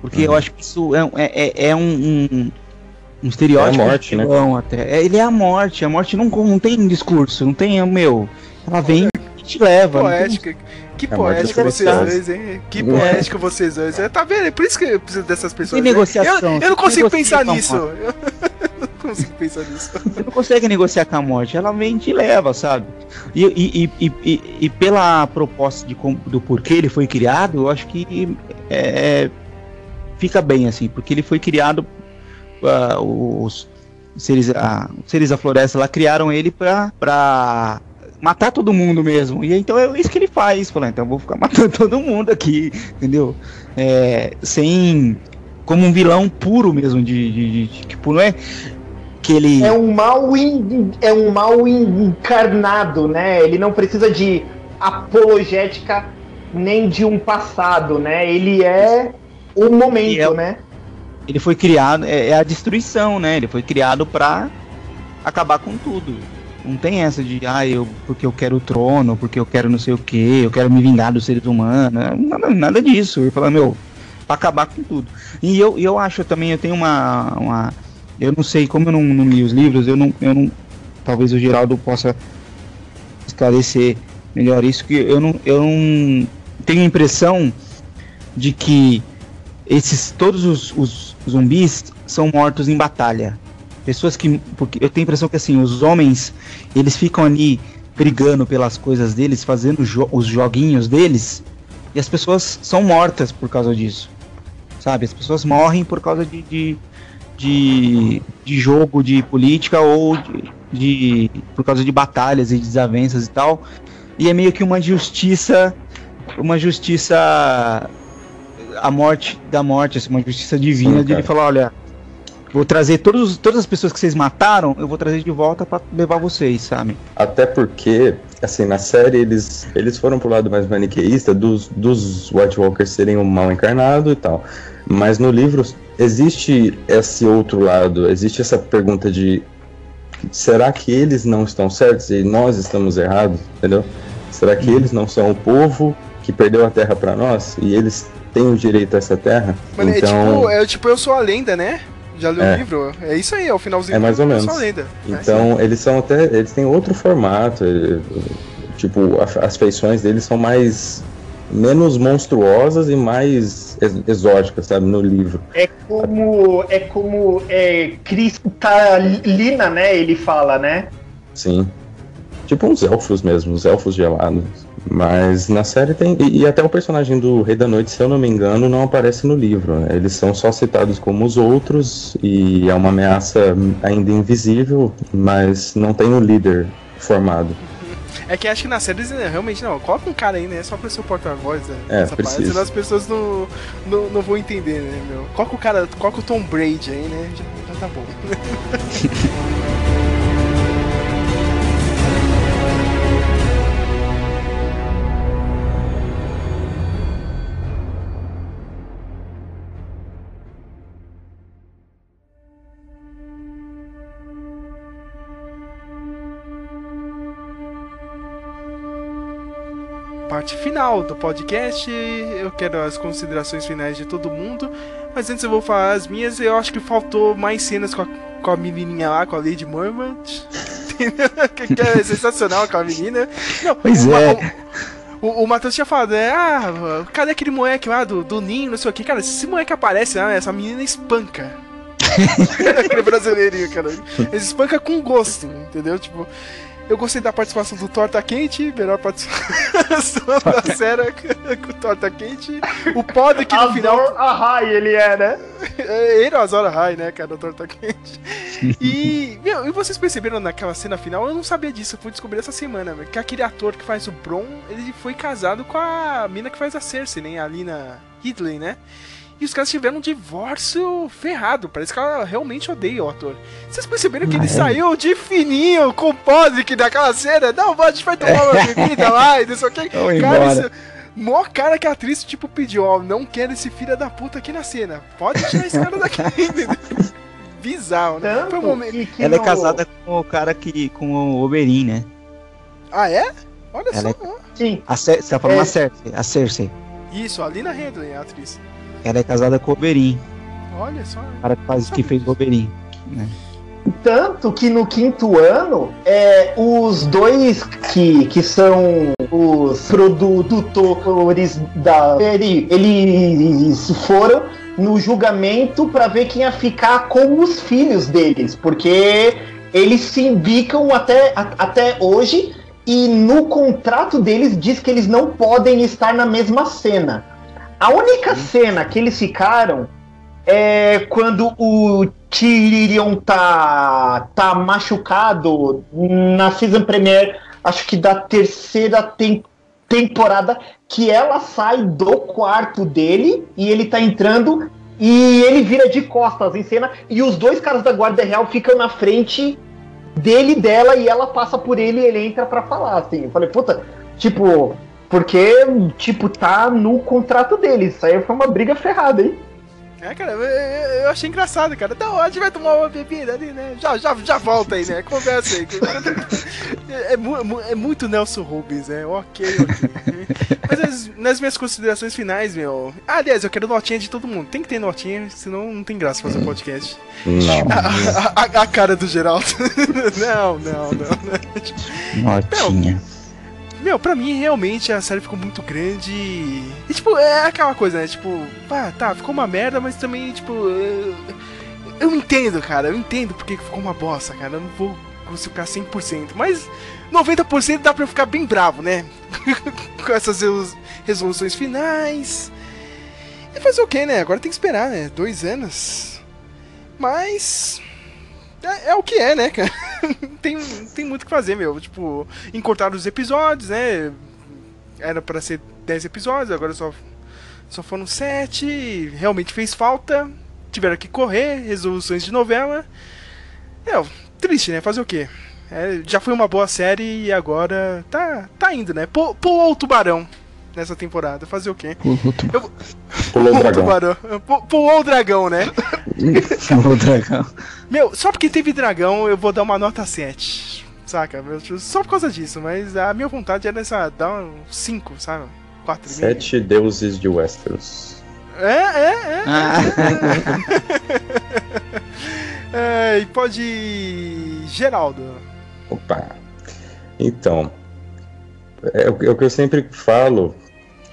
Porque uhum. eu acho que isso é, é, é, é um, um, um, estereótipo. É a morte, né? Até. É, ele é a morte. A morte não, não tem discurso, não tem. Meu. Ela vem e te leva. Poética. Que poética vocês dois, hein? Que poética vocês dois. Tá vendo? É por isso que eu preciso dessas pessoas. E negociação. Eu, eu não consigo pensar nisso. não consigo pensar nisso. Você não consegue negociar com a morte, ela vem e te leva, sabe? E, e, e, e, e pela proposta de, do porquê ele foi criado, eu acho que é, é fica bem assim, porque ele foi criado. Uh, os seres, uh, os seres da floresta lá criaram ele pra, pra matar todo mundo mesmo. E então é isso que ele faz. Falou, então eu vou ficar matando todo mundo aqui, entendeu? É, sem. Como um vilão puro mesmo, de, de, de, de tipo, não é que ele. É um mal, in, é um mal encarnado, né? Ele não precisa de apologética nem de um passado, né? Ele é o momento, é, né? Ele foi criado, é, é, a destruição, né? Ele foi criado para acabar com tudo. Não tem essa de, ah, eu, porque eu quero o trono, porque eu quero não sei o que, eu quero me vingar dos seres humanos. Nada, nada disso. Ele fala, meu, pra acabar com tudo. E eu, eu acho também, eu tenho uma, uma eu não sei, como eu não, não li os livros, eu não, eu não. Talvez o Geraldo possa esclarecer melhor isso, que eu não, eu não tenho a impressão de que esses todos os, os zumbis são mortos em batalha. Pessoas que. Porque eu tenho a impressão que assim, os homens, eles ficam ali brigando pelas coisas deles, fazendo jo os joguinhos deles, e as pessoas são mortas por causa disso. Sabe? As pessoas morrem por causa de, de de, de jogo de política ou de, de, por causa de batalhas e desavenças e tal. E é meio que uma justiça, uma justiça a morte da morte, assim, uma justiça divina Sim, de ele falar, olha, vou trazer todos, todas as pessoas que vocês mataram, eu vou trazer de volta para levar vocês, sabe? Até porque, assim, na série eles, eles foram pro lado mais maniqueísta dos, dos White Walkers serem um mal encarnado e tal. Mas no livro existe esse outro lado, existe essa pergunta de será que eles não estão certos e nós estamos errados, entendeu? Será que eles não são o povo que perdeu a terra para nós e eles têm o direito a essa terra? Mano, é então... é, tipo, é tipo eu sou a lenda, né? Já leu é. o livro? É isso aí, é o finalzinho é mais ou menos. Eu sou a lenda. Então, é eles são até eles têm outro formato, tipo, as feições deles são mais menos monstruosas e mais exóticas, sabe, no livro. É como é como é cristalina, né? Ele fala, né? Sim. Tipo uns elfos mesmo, os elfos gelados. Mas na série tem. E, e, até o personagem do Rei da Noite, se eu não me engano, não aparece no livro. Né? Eles são só citados como os outros e é uma ameaça ainda invisível, mas não tem um líder formado. É que acho que na série né, realmente não. Coloca um cara aí, né? Só pra ser o porta-voz né, é, dessa parte, senão as pessoas não, não, não vão entender, né, meu? Coloca o cara, coloca o Tom Brady aí, né? Já, já tá bom. parte final do podcast. Eu quero as considerações finais de todo mundo. Mas antes eu vou falar as minhas. Eu acho que faltou mais cenas com a, com a menininha lá, com a Lady Mormont. que é sensacional com a menina. Não, pois uma, é. O, o Matheus tinha falado, é, ah, cadê aquele moleque lá do, do Ninho, não sei o que. Cara, se esse moleque aparece lá, essa menina espanca. aquele brasileirinho, cara. Ele espanca com gosto, entendeu? Tipo. Eu gostei da participação do Torta Quente, melhor participação da série com o Torta Quente. O Pod que no Azor final. Ahai, ele é, né? É, ele é o Azor Ahai, né, cara, o Torta Quente. E, meu, e vocês perceberam naquela cena final? Eu não sabia disso, eu fui descobrir essa semana, meu, que aquele ator que faz o Bron, ele foi casado com a mina que faz a Cersei, né, a Lina Ridley, né? E os caras tiveram um divórcio ferrado. Parece que ela realmente odeia o ator. Vocês perceberam que ele Ah, é? saiu de fininho com o Podrick daquela cena? Não, a gente vai tomar uma bebida lá e não sei o que. Cara, embora. isso, mó cara que a atriz, tipo, pediu, ó, não quero esse filho da puta aqui na cena. Pode tirar esse cara daqui. Bizarro, né? Tanto Foi um momento... que, que Ela é no- casada com o cara que. com o Oberyn, né? Ah, é? Olha Ela só. Sim, A Cer você tá falando É. a Cersei. A Cersei. Isso, a Lina Handley, a atriz. Ela é casada com o Oberyn. Olha só. O cara que, faz, que fez o Oberyn. Tanto que no quinto ano, é, os dois que, que são os produtores da série, eles foram no julgamento para ver quem ia ficar com os filhos deles, porque eles se imbicam até, a- até hoje e no contrato deles diz que eles não podem estar na mesma cena. A única cena que eles ficaram é quando o Tyrion tá, tá machucado na season premiere, acho que da terceira tem- temporada, que ela sai do quarto dele e ele tá entrando e ele vira de costas em cena e os dois caras da guarda real ficam na frente dele e dela e ela passa por ele e ele entra pra falar, assim. Eu falei, puta, tipo, porque, tipo, tá no contrato deles. Isso aí foi uma briga ferrada, hein? É, cara, eu, eu- achei engraçado, cara. Então, a gente vai tomar uma bebida ali, né? Já, já, já volta aí, né? Conversa aí. É, mu- mu- é muito Nelson Rubens, né? Ok, ok. Mas as- nas minhas considerações finais, meu. Ah, aliás, eu quero notinha de todo mundo. Tem que ter notinha, senão não tem graça fazer um podcast. Não. A, a- a cara do Geraldo. não, não, não. Notinha. Meu, pra mim, realmente, a série ficou muito grande. E, tipo, é aquela coisa, né? Tipo, pá, tá, ficou uma merda, mas também, tipo. Eu, eu entendo, cara, eu entendo porque ficou uma bosta, cara. Eu não vou conseguir ficar 100%, mas 90% dá pra eu ficar bem bravo, né? Com essas resolu- resoluções finais. E fazer o que, né? Agora tem que esperar, né? Dois anos. Mas. É, é o que é, né, cara? tem, tem muito o que fazer, meu. Tipo, encurtar os episódios, né? Era pra ser 10 episódios, agora só, só foram 7. Realmente fez falta. Tiveram que correr, resoluções de novela. É, triste, né? Fazer o quê? É, já foi uma boa série e agora tá, tá indo, né? Pô, pô o tubarão nessa temporada. Fazer o quê? Pulou o dragão. tubarão. Pulou o dragão, né? o dragão. Meu, só porque teve dragão eu vou dar uma nota 7. Saca? Só por causa disso, mas a minha vontade era essa, dar um 5, sabe? 4 Sete deuses de Westeros. É, é, é. Ah, é. E pode. ir, Geraldo. Opa! Então, é, o é o que eu sempre falo,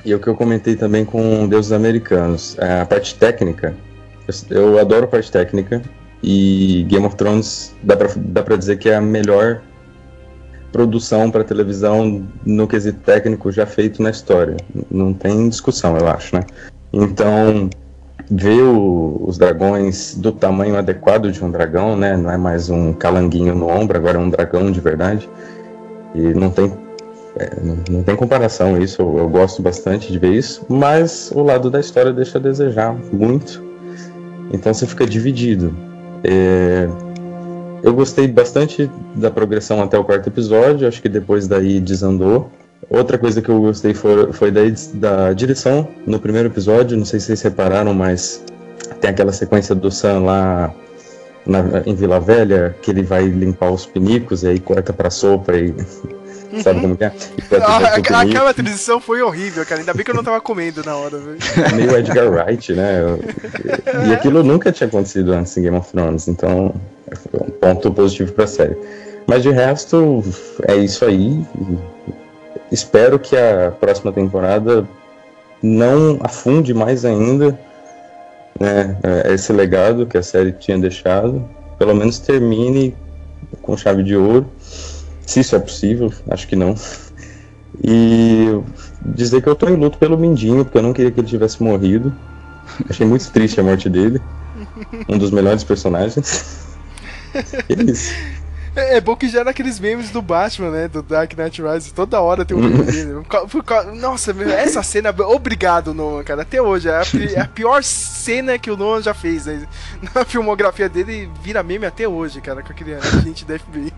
e é o que eu comentei também com Deuses Americanos. é A parte técnica, eu, eu adoro parte técnica, e Game of Thrones dá pra, dá pra dizer que é a melhor produção para televisão no quesito técnico já feito na história. Não tem discussão, eu acho, né? Então, ver o- os dragões do tamanho adequado de um dragão, né? Não é mais um calanguinho no ombro, agora é um dragão de verdade. E não tem, é, não, não tem comparação isso. Eu, eu gosto bastante de ver isso, mas o lado da história deixa a desejar muito. Então você fica dividido. É, eu gostei bastante da progressão até o quarto episódio. Acho que depois daí desandou. Outra coisa que eu gostei foi, foi da, da direção no primeiro episódio. Não sei se vocês repararam, mas tem aquela sequência do Sam lá na- em Vila Velha, que ele vai limpar os pinicos e aí corta pra sopa e. Sabe como que é? Aqu- pinico. aquela transição foi horrível, cara. Ainda bem que eu não tava comendo na hora, velho. meio Edgar Wright, né? E aquilo nunca tinha acontecido antes em Game of Thrones, então foi um ponto positivo pra série. Mas de resto, é isso aí. Espero que a próxima temporada não afunde mais ainda né, esse legado que a série tinha deixado. Pelo menos termine com chave de ouro. Se isso é possível, acho que não. E dizer que eu tô em luto pelo Mindinho, porque eu não queria que ele tivesse morrido. Achei muito triste a morte dele. Um dos melhores personagens. É isso. É, é, bom que já era aqueles memes do Batman, né? Do Dark Knight Rises. Toda hora tem um meme dele. Nossa, essa cena. Obrigado, Nolan, cara. Até hoje. É a, é a, pior cena que o Nolan já fez. Né? Na filmografia dele, vira meme até hoje, cara. Com aquele agente da FBI.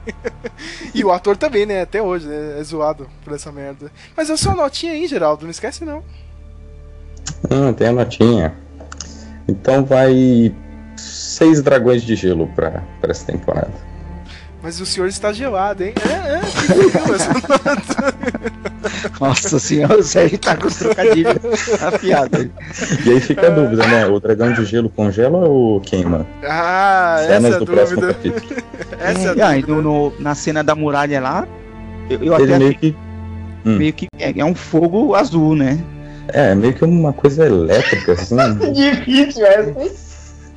e o ator também, né? Até hoje, né? É zoado por essa merda. Mas eu sou notinha aí, Geraldo. Não esquece, não. Ah, tem a notinha. Então vai. Seis dragões de gelo pra essa temporada. Mas o senhor está gelado, hein? É, é, Nossa senhora, o Sérgio tá com os trocadilhos afiados. E aí fica a dúvida, né? O dragão de gelo congela ou queima? Ah, Cenas essa é do dúvida. essa é, é no, no, na cena da muralha lá, eu, eu até meio que, hum. meio que é, é um fogo azul, né? É, meio que uma coisa elétrica, assim. Difícil essa.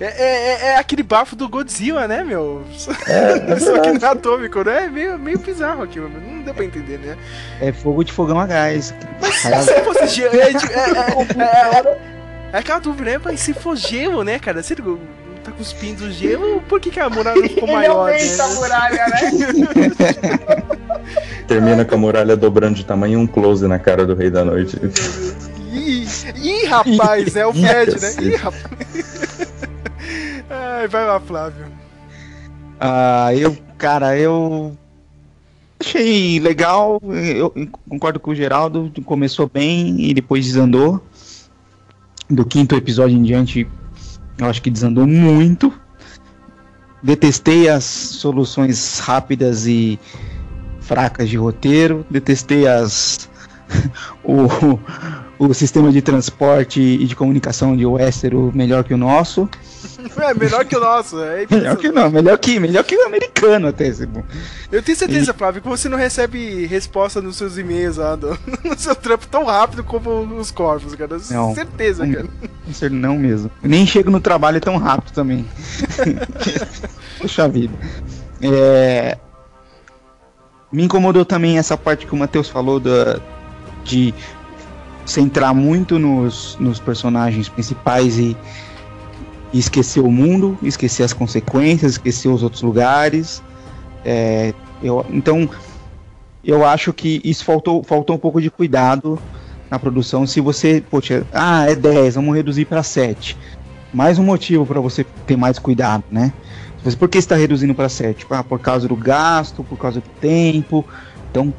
É, é, é, é, aquele bafo do Godzilla, né, meu? É, Só que não é atômico, né? É meio, meio bizarro aquilo, não deu pra entender, né? É fogo de fogão a gás. Mas se fosse gelo. É, é, é, aquela dúvida, né? Mas se for gelo, né, cara? Se ele tá cuspindo gelo, por que, que a muralha não ficou maior? Ele né? a muralha, né? Termina com a muralha dobrando de tamanho um close na cara do Rei da Noite. Ih, ih rapaz, é o Fred, né? Ih, rapaz. Ai, vai lá, Flávio. Ah, eu, cara, eu achei legal. Eu concordo com o Geraldo. Começou bem e depois desandou. Do quinto episódio em diante, eu acho que desandou muito. Detestei as soluções rápidas e fracas de roteiro. Detestei as o, o sistema de transporte e de comunicação de Westeros melhor que o nosso. É, melhor que o nosso. É melhor que não, melhor que, melhor que o americano até. Esse Eu tenho certeza, e... Flávio, que você não recebe resposta nos seus e-mails lá do, no seu trampo tão rápido como os corvos, cara. Não, certeza, não, cara. Não mesmo. Nem chego no trabalho tão rápido também. Puxa vida. É... Me incomodou também essa parte que o Matheus falou da, de centrar muito nos, nos personagens principais e, e, esquecer o mundo, esquecer as consequências, esquecer os outros lugares. É, eu, então, eu acho que isso faltou, faltou um pouco de cuidado na produção. Se você, poxa, ah, é 10, vamos reduzir para 7. Mais um motivo para você ter mais cuidado, né? Mas por que está reduzindo para 7? Ah, por causa do gasto, por causa do tempo. Então,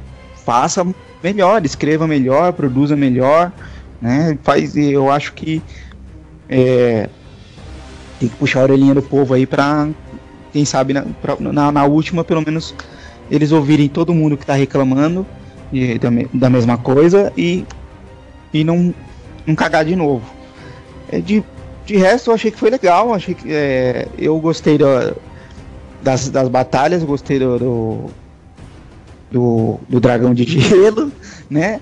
faça melhor, escreva melhor, produza melhor, né? Faz, eu acho que é, tem que puxar a orelhinha do povo aí para quem sabe na, pra, na, na, última pelo menos eles ouvirem todo mundo que está reclamando e, da, da, mesma coisa e, e não, não cagar de novo. É, de, de resto eu achei que foi legal, achei que é, eu gostei da, das, das batalhas, gostei do, do do, do dragão de gelo, né?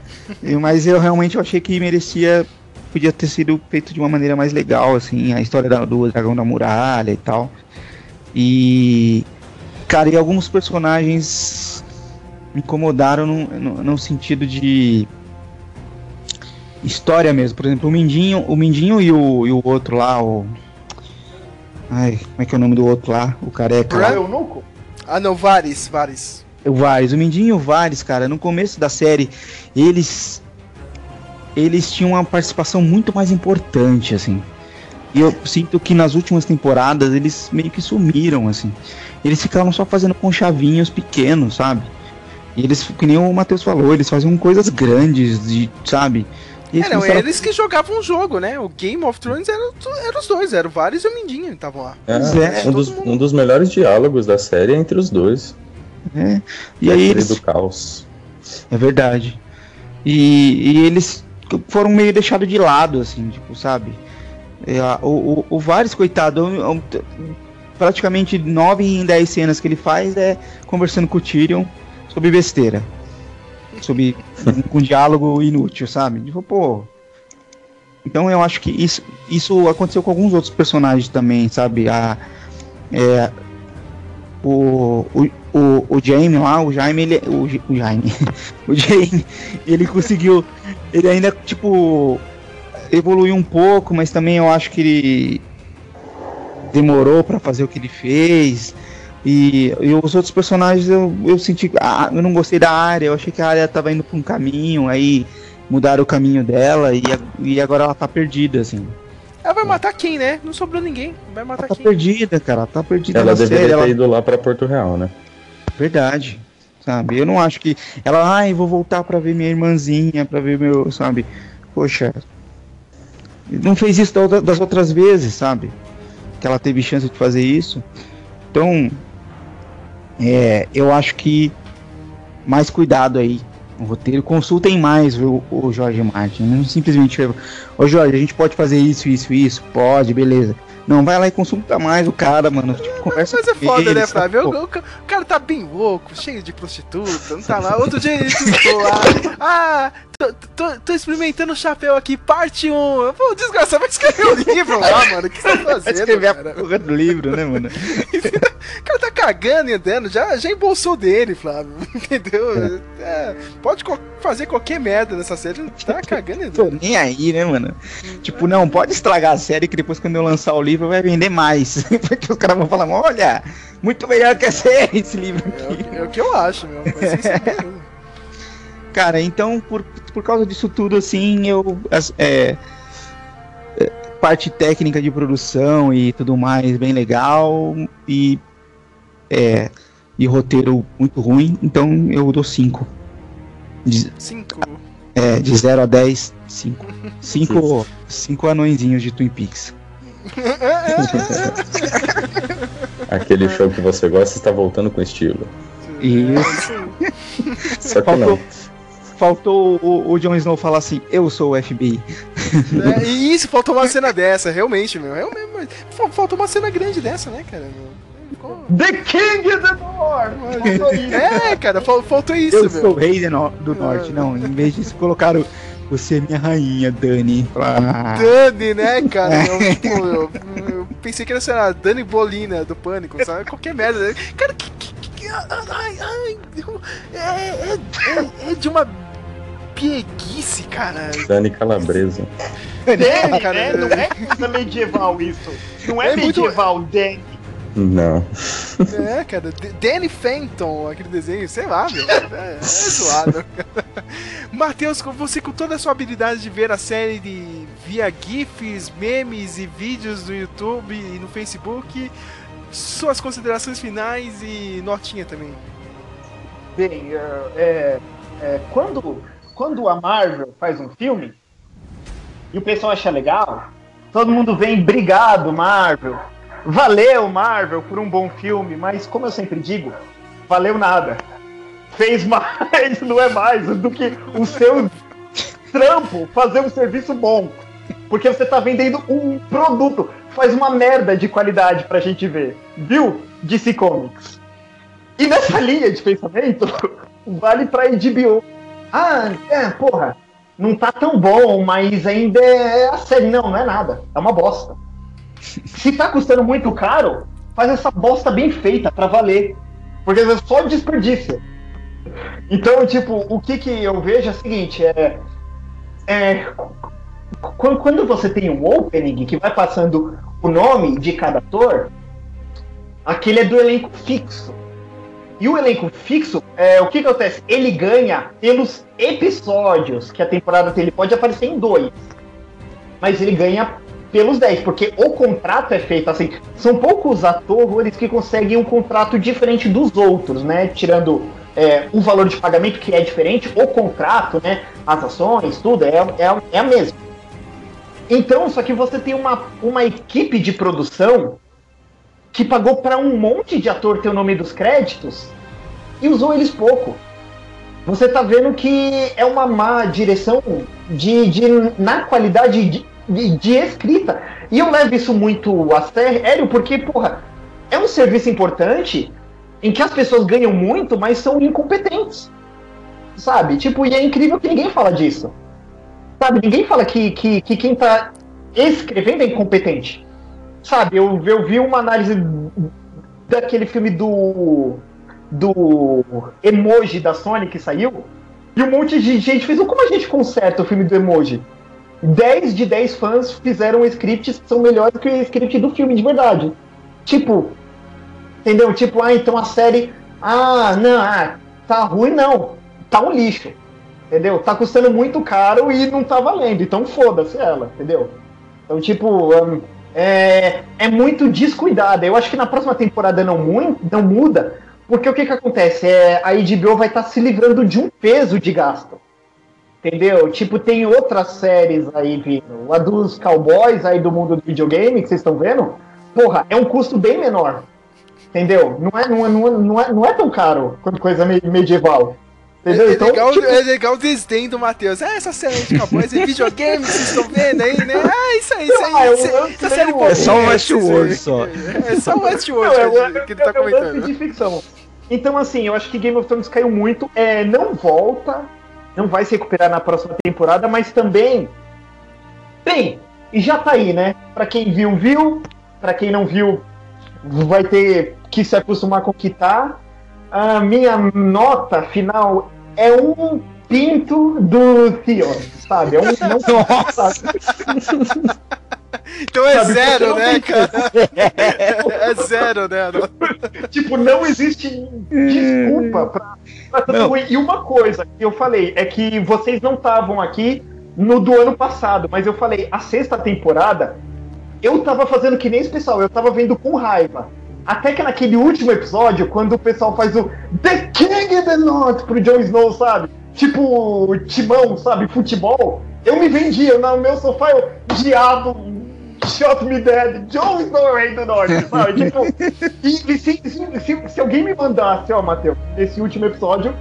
Mas eu realmente achei que merecia, podia ter sido feito de uma maneira mais legal, assim, a história da, do dragão da muralha e tal. E, cara, e alguns personagens me incomodaram no, no, no sentido de história mesmo. Por exemplo, o Mindinho, o Mindinho e o, e o outro lá, o. Ai, como é que é o nome do outro lá? O careca. Lá? Ah, não, Vares, Vares. O Vares, o Mindinho e o Vares, cara, no começo da série, eles eles tinham uma participação muito mais importante, assim. E eu sinto que nas últimas temporadas eles meio que sumiram, assim. Eles ficavam só fazendo conchavinhos pequenos, sabe? E eles, que nem o Matheus falou, eles faziam coisas grandes, de, sabe? Eles é, não, começaram... eles que jogavam o jogo, né? O Game of Thrones eram era os dois, eram vários e o Mindinho que estavam lá. É, é, um, dos, um dos melhores diálogos da série é entre os dois. É. E aí eles... do caos. É verdade. E, e eles foram meio deixados de lado, assim, tipo, sabe? É, o, o, o Vares, coitado, praticamente nove em dez cenas que ele faz é conversando com o Tyrion sobre besteira. Sobre um diálogo inútil, sabe? Tipo, pô. Então eu acho que isso, isso aconteceu com alguns outros personagens também, sabe? A, é, o, o, o, o Jaime lá, o Jaime, ele. O, o Jaime. o Jaime, ele conseguiu. Ele ainda, tipo. Evoluiu um pouco, mas também eu acho que ele demorou para fazer o que ele fez. E, e os outros personagens eu, eu senti. Ah, eu não gostei da área, eu achei que a área tava indo pra um caminho, aí mudaram o caminho dela e, e agora ela tá perdida, assim. Ela vai matar quem, né? Não sobrou ninguém. Vai matar ela tá quem? perdida, cara. Tá perdida. Ela deveria série, ter ela... ido lá pra Porto Real, né? Verdade. Sabe? Eu não acho que. Ela, ai, vou voltar pra ver minha irmãzinha, pra ver meu. Sabe? Poxa. Não fez isso das outras vezes, sabe? Que ela teve chance de fazer isso. Então. É, eu acho que. Mais cuidado aí o roteiro, consultem mais o, o Jorge Martin. Não simplesmente, ô Jorge, a gente pode fazer isso, isso, isso? Pode, beleza. Não, vai lá e consulta mais o cara, mano. Tipo, conversa Mas é foda, ele, né, Flávio? O, o, cara tá bem louco, cheio de prostituta, não tá lá. Outro dia ele tweetou lá. Ah, tô, tô, tô, experimentando o chapéu aqui, parte 1. Pô, desgraçado, vai escrever o livro lá, mano. O que você tá fazendo? Vai escrever cara? a porra do livro, né, mano? o cara tá cagando e andando, já, já embolsou dele, Flávio. Entendeu? É. É, pode co fazer qualquer merda nessa série, tá cagando e andando. Tô nem aí, né, mano? Tipo, não, pode estragar a série que depois quando eu lançar o livro vai vender mais. Porque os caras vão falar, olha, muito melhor que a série esse livro aqui. É, é o que eu acho, meu. Cara, então, por, por causa disso tudo, assim, eu. É, é, parte técnica de produção e tudo mais, bem legal. E. É, e roteiro muito ruim, então eu dou 5. 5? É, de 0 a 10, 5. 5 5 anõezinhos de Twin Peaks. Aquele show que você gosta está voltando com estilo. Isso. Só que faltou, não. Faltou o, o Jon Snow falar assim, eu sou o FBI. É, e isso, faltou uma cena dessa, realmente, meu. Realmente, faltou uma cena grande dessa, né, cara? The King of the North! é, cara, faltou isso, eu meu. sou o rei do, do norte, não. Em vez disso, colocaram você é minha rainha, Dani. Ah. Dani, né, cara? Eu, tipo, eu, eu, pensei que era, sei lá, Dani Bolina do Pânico, sabe? Qualquer merda. Né? Cara, que. que, que ai, ai, é, é, é, é de uma pieguice, cara. Dani Calabresa. Dani, cara. É, não é coisa medieval isso. Não é, é medieval, muito... Dani. Não. É, cara, Danny Fenton, aquele desenho, sei lá, meu. É, é zoado. Matheus, você com toda a sua habilidade de ver a série de, via GIFs, memes e vídeos no YouTube e no Facebook, suas considerações finais e notinha também. Bem, é, é, é, quando, quando a Marvel faz um filme e o pessoal acha legal, todo mundo vem, obrigado, Marvel Valeu, Marvel, por um bom filme, mas como eu sempre digo, valeu nada. Fez mais, não é mais, do que o seu trampo fazer um serviço bom. Porque você tá vendendo um produto. Faz uma merda de qualidade pra gente ver. Viu? DC Comics. E nessa linha de pensamento, vale pra HBO. Ah, é, porra, não tá tão bom, mas ainda é a série. Não, não é nada. É uma bosta. Se tá custando muito caro, faz essa bosta bem feita para valer. Porque é só desperdício. Então, tipo, o que, que eu vejo é o seguinte, é, é quando você tem um opening que vai passando o nome de cada ator, aquele é do elenco fixo. E o elenco fixo, é, o que, que acontece? Ele ganha pelos episódios que a temporada tem. Ele pode aparecer em dois, mas ele ganha pelos 10, porque o contrato é feito assim. São poucos atores que conseguem um contrato diferente dos outros, né? Tirando é, o valor de pagamento que é diferente, o contrato, né? As ações, tudo, é, é, é a mesma. Então, só que você tem uma, uma equipe de produção que pagou para um monte de ator ter o nome dos créditos e usou eles pouco. Você tá vendo que é uma má direção de, de na qualidade de, de, de escrita. E eu levo isso muito a sério porque, porra, é um serviço importante em que as pessoas ganham muito, mas são incompetentes. Sabe? Tipo, e é incrível que ninguém fala disso. Sabe? Ninguém fala que, que, que quem tá escrevendo é incompetente. Sabe? Eu, eu vi uma análise daquele filme do do emoji da Sony que saiu, e um monte de gente fez, como a gente conserta o filme do emoji? 10 de 10 fãs fizeram scripts que são melhores que o script do filme de verdade. Tipo, entendeu? Tipo, ah, então a série. Ah, não, ah, tá ruim, não. Tá um lixo. Entendeu? Tá custando muito caro e não tá valendo. Então foda-se ela, entendeu? Então, tipo, um, é, é muito descuidada. Eu acho que na próxima temporada não, não muda, porque o que que acontece? É, a HBO vai estar tá se livrando de um peso de gasto. Entendeu? Tipo, tem outras séries aí vindo. A dos cowboys aí do mundo do videogame, que vocês estão vendo, porra, é um custo bem menor. Entendeu? Não é, não é, não é, não é, não é tão caro quanto coisa medieval. Entendeu? É, então, legal, tipo... é legal o desdém do Matheus. Ah, essa série de cowboys e videogame, vocês estão vendo aí, né? Ah, isso aí, isso aí. Ah, isso, eu, essa série é só o Westworld só. É só o Westworld que, que ele tá comentando. de ficção. Então, assim, eu acho que Game of Thrones caiu muito. É, não volta não vai se recuperar na próxima temporada, mas também tem e já tá aí, né? Para quem viu, viu. Para quem não viu, vai ter que se acostumar com o que tá. A minha nota final é um pinto do Theon, sabe? É um não Então é Sabe, zero, né, cara? É zero, né? tipo, não existe desculpa pra, pra tanto. E uma coisa que eu falei é que vocês não estavam aqui no do ano passado, mas eu falei, a sexta temporada, eu tava fazendo que nem esse pessoal, eu tava vendo com raiva. Até que naquele último episódio, quando o pessoal faz o The King in the North pro Jon Snow, sabe? Tipo, timão, sabe? Futebol. Eu me vendia, no meu sofá, eu, diabo, Shot Me Dead, Jon Snow Rei do Norte, sabe? tipo, e, se, se, se, se, alguém me mandasse, ó, Matheus, nesse último episódio,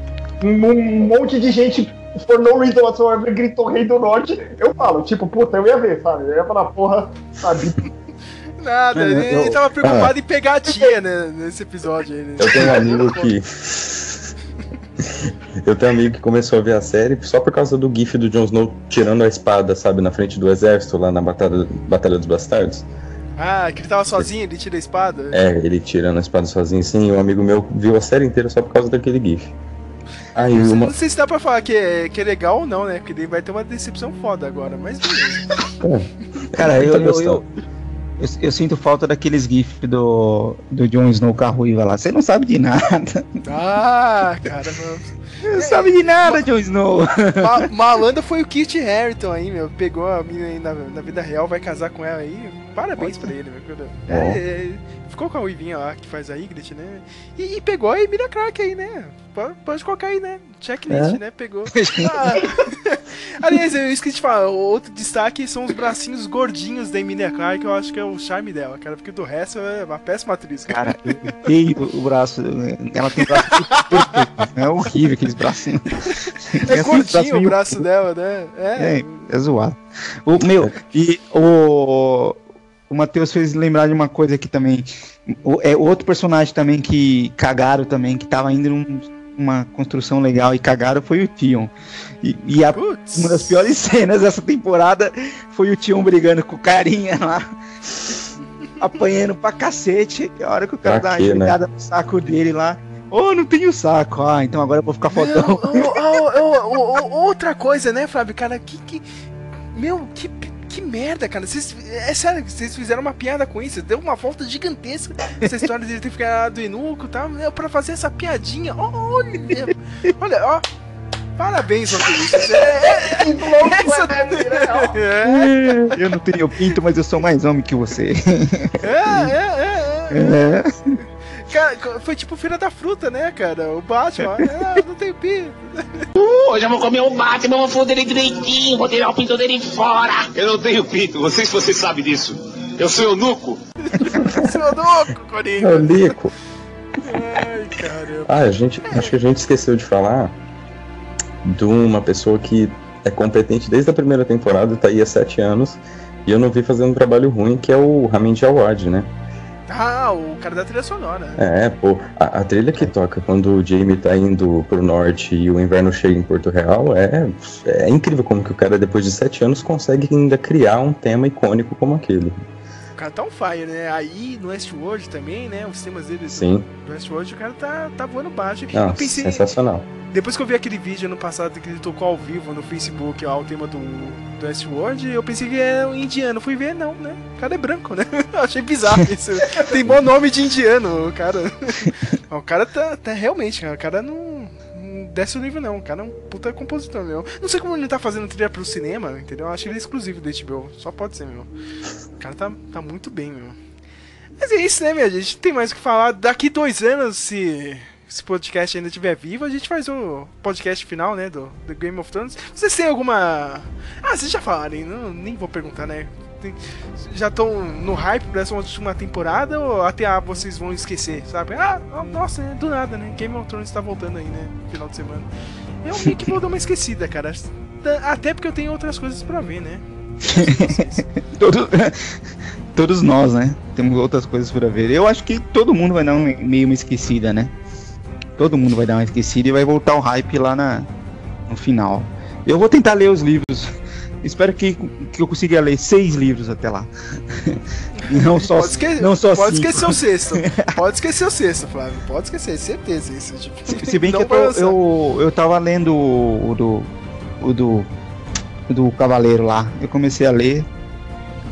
um, um, monte de gente, for no reason whatsoever, gritou Rei do Norte, eu falo, tipo, puta, eu ia ver, sabe? Eu ia falar, porra, sabe? Nada, ele, eu, ele tava preocupado ah, em pegar a tia, né, nesse episódio aí. Né? Eu tenho um amigo que. Eu tenho um amigo que começou a ver a série só por causa do gif do Jon Snow tirando a espada, sabe, na frente do exército, lá na Batalha, Batalha dos Bastardos. Ah, que ele tava sozinho, ele tira a espada? É, ele tirando a espada sozinho, sim. Um amigo meu viu a série inteira só por causa daquele gif. Aí não, uma... não sei se dá pra falar que é, que é legal ou não, né? Porque ele vai ter uma decepção foda agora, mas beleza. É. Cara, eu, eu, eu, eu, eu, sinto falta daqueles GIFs do, do Jon Snow com a ruiva lá. Você não sabe de nada. Ah, cara, não sabe de nada, Jon Snow. Ma Malandra foi o Kit Harington aí, meu. Pegou a menina aí na, na vida real, vai casar com ela aí. Parabéns Pode. pra ele, meu. É, é, ficou com a Uivinha lá que faz a Ygritte, né? E, e pegou a Emilia Clarke aí, né? Pode, pode colocar aí, né? Checklist, é. né? Pegou. Ah. Aliás, eu esqueci de falar, outro destaque são os bracinhos gordinhos da Emilia Clarke, que eu acho que é o charme dela, cara, porque do resto é uma péssima atriz. Cara, eu tenho o braço, ela tem braço É horrível aqueles bracinhos. É curtinho o braço dela, né? É, é, é zoado. O, meu, e o o Matheus fez lembrar de uma coisa aqui também. O, é outro personagem também que cagaram também, que tava indo numa construção legal e cagaram foi o Tion. E, e a, uma das piores cenas dessa temporada foi o Tion brigando com o carinha lá. apanhando pra cacete. A hora que o cara pra dá uma né? no saco dele lá. Oh, não tenho saco. Ah, então agora eu vou ficar fodão. outra coisa, né, Fábio? Cara, que. que meu, que que merda, cara. Vocês, é sério, vocês fizeram uma piada com isso. Deu uma volta gigantesca essa história de ele ter ficado inuco e tal. Pra fazer essa piadinha. Olha, olha, ó. Parabéns, roteiristas. É, é, é, é, Eu não tenho pinto, mas eu sou mais homem que você. É, é, é. é. é. Cara, foi tipo Feira da Fruta, né, cara? O Batman, ah, não tem pinto. Uh, hoje eu vou comer o Batman, vou foder ele direitinho, vou tirar o pinto dele fora. Eu não tenho pinto, não sei se você sabe disso. Eu sou eunuco. sou eunuco, Coringa. O Nico. Ai, caramba. Ah, a gente, acho que a gente esqueceu de falar de uma pessoa que é competente desde a primeira temporada, tá aí há sete anos, e eu não vi fazendo um trabalho ruim, que é o Ramin Djawad, né? Ah, o cara da trilha sonora. É, pô, a, a, trilha que toca quando o Jamie tá indo pro norte e o inverno chega em Porto Real é, é incrível como que o cara, depois de sete anos, consegue ainda criar um tema icônico como aquele. Cara tá on fire, né? Aí no Westworld também, né? Os temas dele Sim. do Westworld, o cara tá, tá voando baixo. Não, pensei, sensacional. depois que eu vi aquele vídeo ano passado que ele tocou ao vivo no Facebook, ó, o tema do, do Westworld, eu pensei que era um indiano. Fui ver, não, né? O cara é branco, né? Achei bizarro isso. Tem bom nome de indiano, o cara. o cara tá, tá realmente, cara, o cara não desce o nível, não. O cara é um puta compositor, meu. Não sei como ele tá fazendo trilha pro cinema, entendeu? Eu acho que ele é exclusivo do HBO. Só pode ser, meu. O cara tá, tá muito bem, meu. Mas é isso, né, minha gente? Tem mais o que falar. Daqui dois anos, se esse podcast ainda estiver vivo, a gente faz o podcast final, né, do, do Game of Thrones. Vocês têm alguma... Ah, vocês já falaram, hein? Não, nem vou perguntar, né? Tem- já estão no hype pra essa última temporada ou até a vocês vão esquecer, sabe? Ah, oh, nossa, do nada, né? Game of Thrones tá voltando aí, né? Final de semana. Eu meio que vou dar uma esquecida, cara. Até porque eu tenho outras coisas pra ver, né? Todos, todos nós, né? Temos outras coisas pra ver. Eu acho que todo mundo vai dar um, meio uma esquecida, né? Todo mundo vai dar uma esquecida e vai voltar o hype lá na, no final. Eu vou tentar ler os livros. Espero que, que eu consiga ler seis livros até lá. Não só, Pode, esque... não só pode cinco. esquecer o sexto. Pode esquecer o sexto, Flávio. Pode esquecer, certeza isso. Tipo, Se, se bem que eu, tô- eu, eu tava lendo o, do. O do. o do Cavaleiro lá. Eu comecei a ler.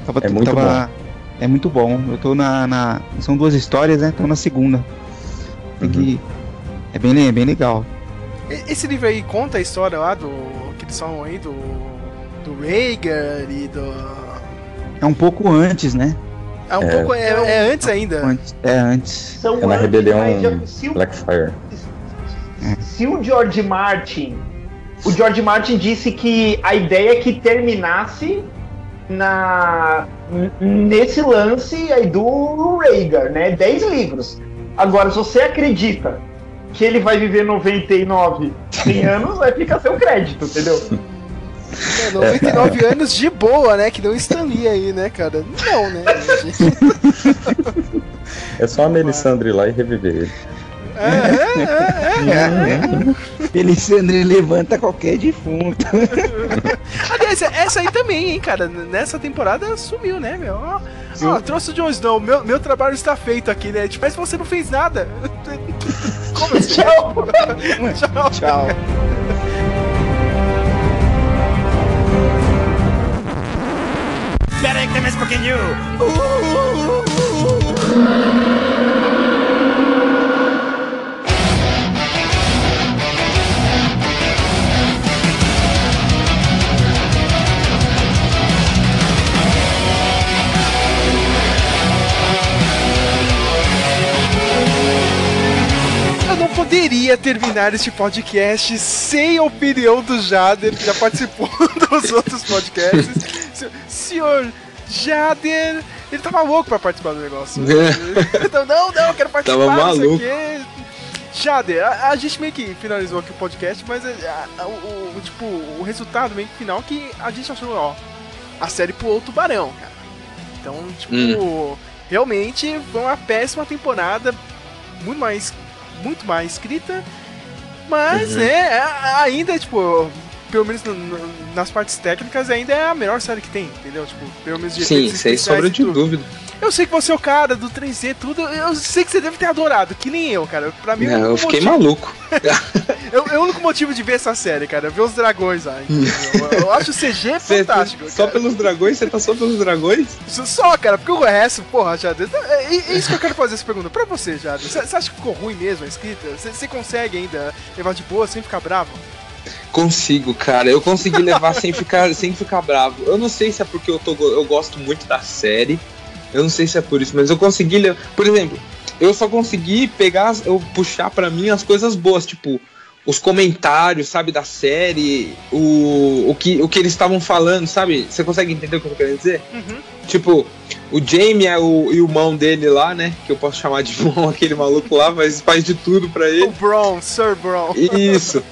Tava, É muito tava- É muito bom. Eu tô na, na- São duas histórias, né? Tô na segunda. Tem que. É bem, é bem legal. Esse livro aí conta a história lá do. que eles falam aí do. Do Rhaegar e do. É um pouco antes, né? É um É. pouco. É, é antes ainda. Antes, é antes. São É na rebelião se, o, Blackfire. se o George Martin. O George Martin disse que a ideia é que terminasse na nesse lance aí do Rhaegar, né? 10 livros. Agora, se você acredita que ele vai viver 99, 100 anos, vai ficar seu crédito, entendeu? É, 99 anos de boa, né? Que não Lee aí, né, cara? Não, né? É só a Melisandre lá e reviver ele. É, é, é, é. Elisandre levanta qualquer defunto. Aliás, essa aí também, hein, cara. Nessa temporada sumiu, né, meu? Ó, ó, trouxe o Jon Snow. Meu, meu trabalho está feito aqui, né? Tipo, mas você não fez nada. Como assim? Tchau! Tchau. Tchau. Um pouquinho. Eu não poderia terminar este podcast sem a opinião do Jader, que já participou dos outros podcasts. Se- Senhor Jader, ele tava louco pra participar do negócio. Então, não, não, eu quero participar, Tava maluco. Jader, a, a gente meio que finalizou aqui o podcast, mas é, a- a- o, o- tipo, o resultado meio que final que a gente achou, ó, a série pulou o tubarão, cara. Então, tipo, Hum. realmente foi uma péssima temporada, muito mais, muito mais escrita, mas, Uhum. né, ainda, tipo, pelo menos no- no- nas partes técnicas, ainda é a melhor série que tem, entendeu? Tipo, pelo menos de Sim, sem sombra de dúvida. Eu sei que você é o cara do 3D, tudo. Eu sei que você deve ter adorado, que nem eu, cara. Pra mim, Não, eu fiquei motivo- maluco. é o único motivo de ver essa série, cara. Ver os dragões lá. Eu, eu acho o CG Cê- fantástico. só cara. pelos dragões? Você tá só pelos dragões? Só, cara, porque o resto, porra, Jader. É, é isso que eu quero fazer essa pergunta. Pra você, Jader. Você acha que ficou ruim mesmo a escrita? Você consegue ainda levar de boa sem ficar bravo? Consigo, cara. Eu consegui levar sem ficar, sem ficar bravo. Eu não sei se é porque eu, tô, eu gosto muito da série. Eu não sei se é por isso, mas eu consegui levar. Por exemplo, eu só consegui pegar, eu puxar pra mim as coisas boas, tipo, os comentários, sabe, da série, o, o, que, o que eles estavam falando, sabe? Você consegue entender o que eu tô querendo dizer? Uhum. Tipo, o Jamie é o, e o mão dele lá, né? Que eu posso chamar de mão, aquele maluco lá, mas faz de tudo pra ele. O Brown, Sir Brown. Isso.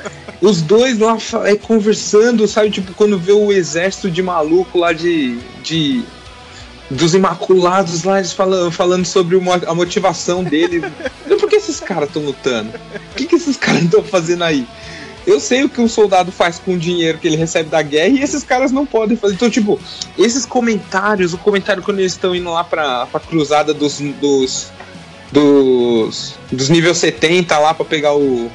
Os dois lá é, conversando, sabe? Tipo, quando vê o exército de maluco lá de. de dos Imaculados lá, eles falando, falando sobre uma- a motivação deles. Por que esses caras estão lutando? O que, que esses caras estão fazendo aí? eu sei o que um soldado faz com o dinheiro que ele recebe da guerra e esses caras não podem fazer. Então, tipo, esses comentários, o comentário quando eles estão indo lá pra, pra cruzada dos, dos, dos, dos nível 70 lá pra pegar o,